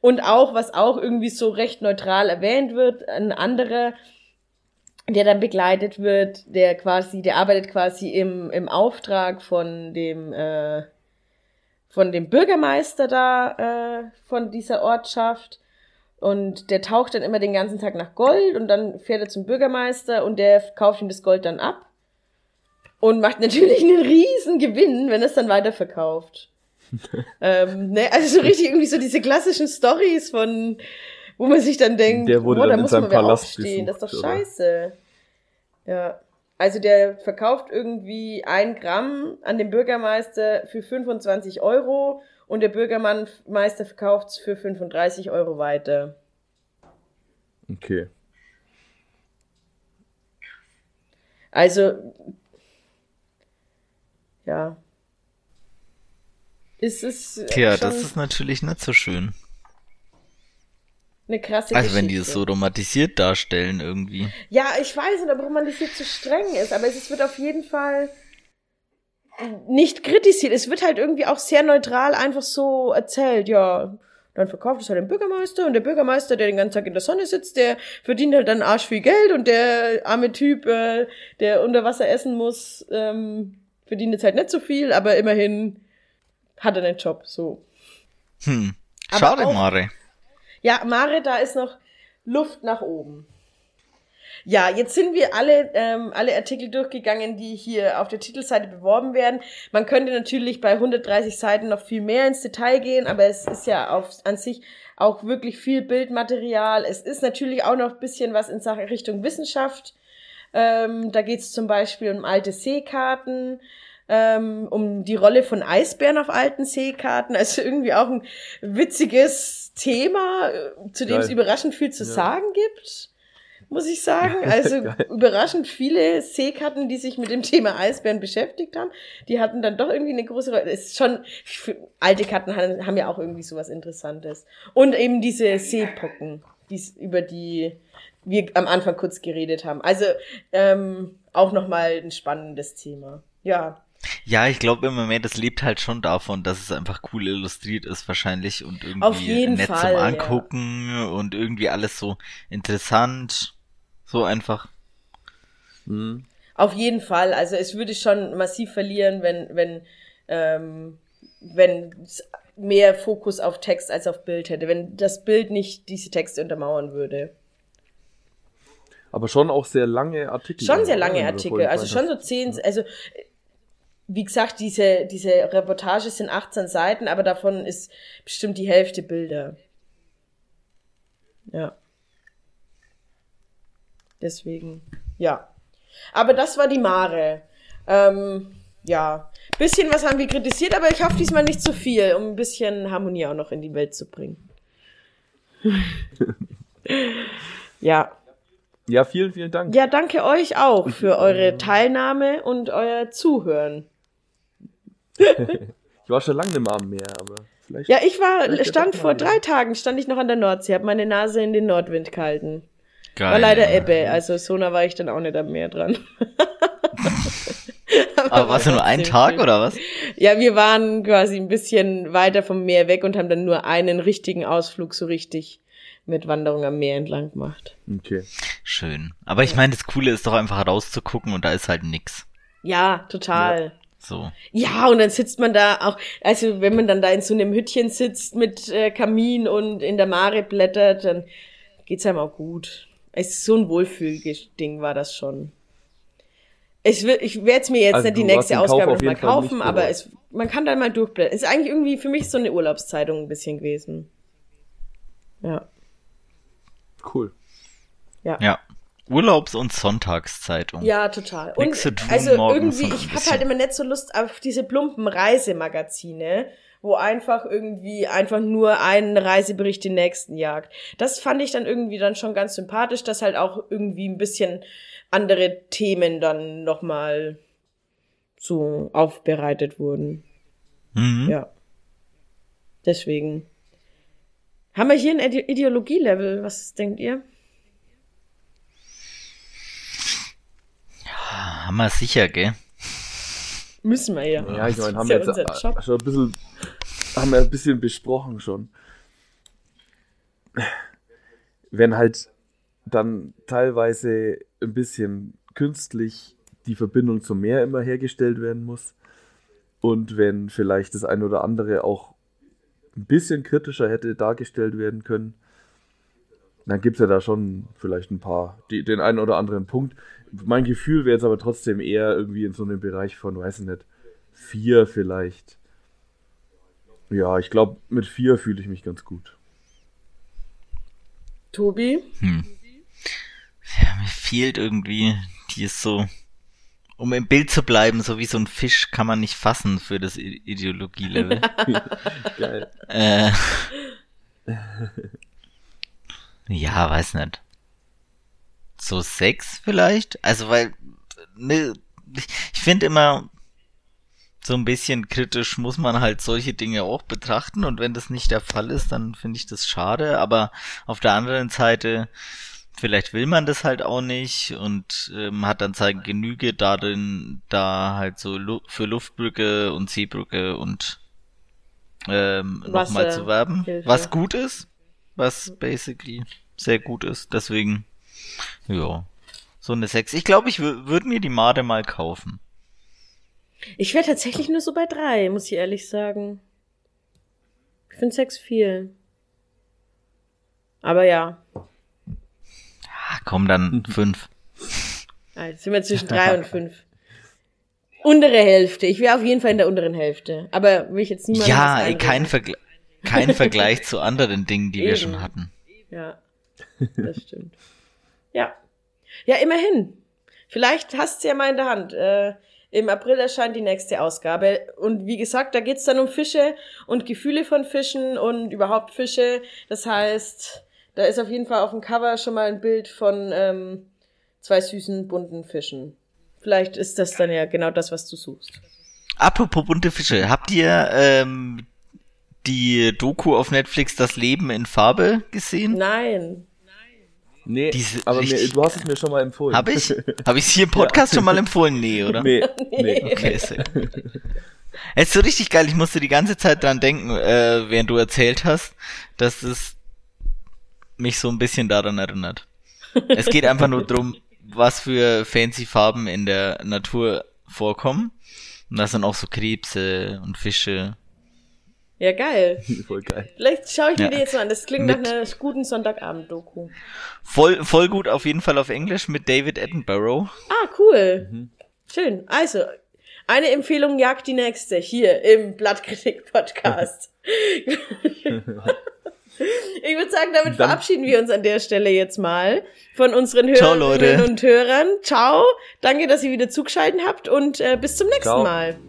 Und auch, was auch irgendwie so recht neutral erwähnt wird, ein anderer, der dann begleitet wird, der quasi, der arbeitet quasi im, im Auftrag von dem, äh, von dem Bürgermeister da äh, von dieser Ortschaft. Und der taucht dann immer den ganzen Tag nach Gold und dann fährt er zum Bürgermeister und der kauft ihm das Gold dann ab und macht natürlich einen riesen Gewinn, wenn er es dann weiterverkauft. ähm, ne, also so richtig irgendwie so diese klassischen Stories von, wo man sich dann denkt, der wurde oh, da muss man Palast aufstehen, besucht, das ist doch scheiße. Ja. Also der verkauft irgendwie ein Gramm an den Bürgermeister für 25 Euro und der Bürgermeister verkauft es für 35 Euro weiter. Okay. Also, ja. Ist es. Tja, das ist natürlich nicht so schön eine krasse Also Geschichte. wenn die es so romantisiert darstellen irgendwie. Ja, ich weiß nicht, ob romantisiert zu streng ist, aber es wird auf jeden Fall nicht kritisiert. Es wird halt irgendwie auch sehr neutral einfach so erzählt, ja. Dann verkauft es halt den Bürgermeister und der Bürgermeister, der den ganzen Tag in der Sonne sitzt, der verdient halt dann arsch viel Geld und der arme Typ, äh, der unter Wasser essen muss, ähm, verdient jetzt halt nicht so viel, aber immerhin hat er einen Job, so. Hm. Schade, Mare. Ja, Mare, da ist noch Luft nach oben. Ja, jetzt sind wir alle, ähm, alle Artikel durchgegangen, die hier auf der Titelseite beworben werden. Man könnte natürlich bei 130 Seiten noch viel mehr ins Detail gehen, aber es ist ja auf, an sich auch wirklich viel Bildmaterial. Es ist natürlich auch noch ein bisschen was in Sachen Richtung Wissenschaft. Ähm, da geht es zum Beispiel um alte Seekarten, ähm, um die Rolle von Eisbären auf alten Seekarten. Also irgendwie auch ein witziges Thema, äh, zu dem Geil. es überraschend viel zu ja. sagen gibt muss ich sagen. Also überraschend viele Seekarten, die sich mit dem Thema Eisbären beschäftigt haben, die hatten dann doch irgendwie eine große Rolle. Ist schon, alte Karten haben, haben ja auch irgendwie sowas Interessantes. Und eben diese Seepocken, die, über die wir am Anfang kurz geredet haben. Also ähm, auch nochmal ein spannendes Thema. Ja. Ja, ich glaube immer mehr, das lebt halt schon davon, dass es einfach cool illustriert ist wahrscheinlich und irgendwie nett Fall, zum Angucken ja. und irgendwie alles so interessant, so einfach. Mhm. Auf jeden Fall, also es würde schon massiv verlieren, wenn wenn ähm, wenn mehr Fokus auf Text als auf Bild hätte, wenn das Bild nicht diese Texte untermauern würde. Aber schon auch sehr lange Artikel. Schon sehr lange Artikel, also schon so zehn, also wie gesagt, diese, diese Reportage sind 18 Seiten, aber davon ist bestimmt die Hälfte Bilder. Ja. Deswegen, ja. Aber das war die Mare. Ähm, ja. Bisschen was haben wir kritisiert, aber ich hoffe diesmal nicht zu viel, um ein bisschen Harmonie auch noch in die Welt zu bringen. ja. Ja, vielen, vielen Dank. Ja, danke euch auch für eure Teilnahme und euer Zuhören ich war schon lange im Arm Meer, aber vielleicht. Ja, ich war, stand vor drei Tagen, stand ich noch an der Nordsee, hab meine Nase in den Nordwind gehalten. Geil. War leider Ebbe, also so nah war ich dann auch nicht am Meer dran. aber, aber warst du nur einen Tag oder was? Ja, wir waren quasi ein bisschen weiter vom Meer weg und haben dann nur einen richtigen Ausflug so richtig mit Wanderung am Meer entlang gemacht. Okay. Schön. Aber ich meine, das Coole ist doch einfach rauszugucken und da ist halt nix. Ja, total. Ja. So. Ja, und dann sitzt man da auch, also wenn man dann da in so einem Hütchen sitzt mit äh, Kamin und in der Mare blättert, dann geht's einem auch gut. Es ist so ein Wohlfühlding war das schon. Ich, will, ich werde es mir jetzt also nicht die nächste Ausgabe nochmal kaufen, aber es, man kann dann mal durchblättern. Ist eigentlich irgendwie für mich so eine Urlaubszeitung ein bisschen gewesen. Ja. Cool. Ja. Ja. Urlaubs- und Sonntagszeitung. Ja, total. Und also irgendwie, ich habe halt immer nicht so Lust auf diese plumpen Reisemagazine, wo einfach irgendwie einfach nur ein Reisebericht den nächsten jagt. Das fand ich dann irgendwie dann schon ganz sympathisch, dass halt auch irgendwie ein bisschen andere Themen dann nochmal so aufbereitet wurden. Mhm. Ja. Deswegen. Haben wir hier ein Ideologielevel? Was denkt ihr? Ja, haben wir sicher, gell? Müssen wir ja. Ja, ich meine, haben wir jetzt schon ein bisschen, haben wir ein bisschen besprochen schon. Wenn halt dann teilweise ein bisschen künstlich die Verbindung zum Meer immer hergestellt werden muss und wenn vielleicht das eine oder andere auch ein bisschen kritischer hätte dargestellt werden können, dann gibt es ja da schon vielleicht ein paar, die, den einen oder anderen Punkt. Mein Gefühl wäre jetzt aber trotzdem eher irgendwie in so einem Bereich von, weiß ich nicht, vier vielleicht. Ja, ich glaube, mit vier fühle ich mich ganz gut. Tobi? Hm. Ja, mir fehlt irgendwie, die ist so, um im Bild zu bleiben, so wie so ein Fisch kann man nicht fassen für das Ideologielevel. Geil. Äh, ja, weiß nicht. So sechs vielleicht? Also, weil, ne, ich, finde immer, so ein bisschen kritisch muss man halt solche Dinge auch betrachten und wenn das nicht der Fall ist, dann finde ich das schade, aber auf der anderen Seite, vielleicht will man das halt auch nicht und ähm, hat dann seine Genüge darin, da halt so Lu für Luftbrücke und Seebrücke und ähm, nochmal zu werben, Hilfe. was gut ist, was basically sehr gut ist, deswegen, ja, so eine 6. Ich glaube, ich würde mir die Made mal kaufen. Ich wäre tatsächlich nur so bei drei, muss ich ehrlich sagen. Ich finde sechs viel. Aber ja. Ah, komm, dann fünf. Ah, jetzt sind wir zwischen drei und fünf. Untere Hälfte. Ich wäre auf jeden Fall in der unteren Hälfte. Aber will ich jetzt niemals. Ja, kein, Vergl kein Vergleich zu anderen Dingen, die Eben. wir schon hatten. Ja, das stimmt. Ja. Ja, immerhin. Vielleicht hast du ja mal in der Hand. Äh, im April erscheint die nächste Ausgabe. Und wie gesagt, da geht's dann um Fische und Gefühle von Fischen und überhaupt Fische. Das heißt, da ist auf jeden Fall auf dem Cover schon mal ein Bild von ähm, zwei süßen, bunten Fischen. Vielleicht ist das dann ja genau das, was du suchst. Apropos bunte Fische, habt ihr ähm, die Doku auf Netflix Das Leben in Farbe gesehen? Nein. Nee, Diese aber mir, du hast es mir schon mal empfohlen. Habe ich? Habe ich es hier im Podcast ja. schon mal empfohlen? Nee, oder? Nee. nee. Okay, sehr Es ist so richtig geil. Ich musste die ganze Zeit dran denken, äh, während du erzählt hast, dass es mich so ein bisschen daran erinnert. Es geht einfach nur drum, was für fancy Farben in der Natur vorkommen. Und das sind auch so Krebse und Fische ja, geil. Voll geil. Vielleicht schaue ich mir ja. die jetzt mal an. Das klingt mit nach einer guten Sonntagabend-Doku. Voll, voll gut, auf jeden Fall auf Englisch mit David Attenborough. Ah, cool. Mhm. Schön. Also, eine Empfehlung jagt die nächste hier im Blattkritik-Podcast. ich würde sagen, damit Dann verabschieden wir uns an der Stelle jetzt mal von unseren Hörerinnen und Hörern. Ciao. Danke, dass ihr wieder zugeschaltet habt und äh, bis zum nächsten Ciao. Mal.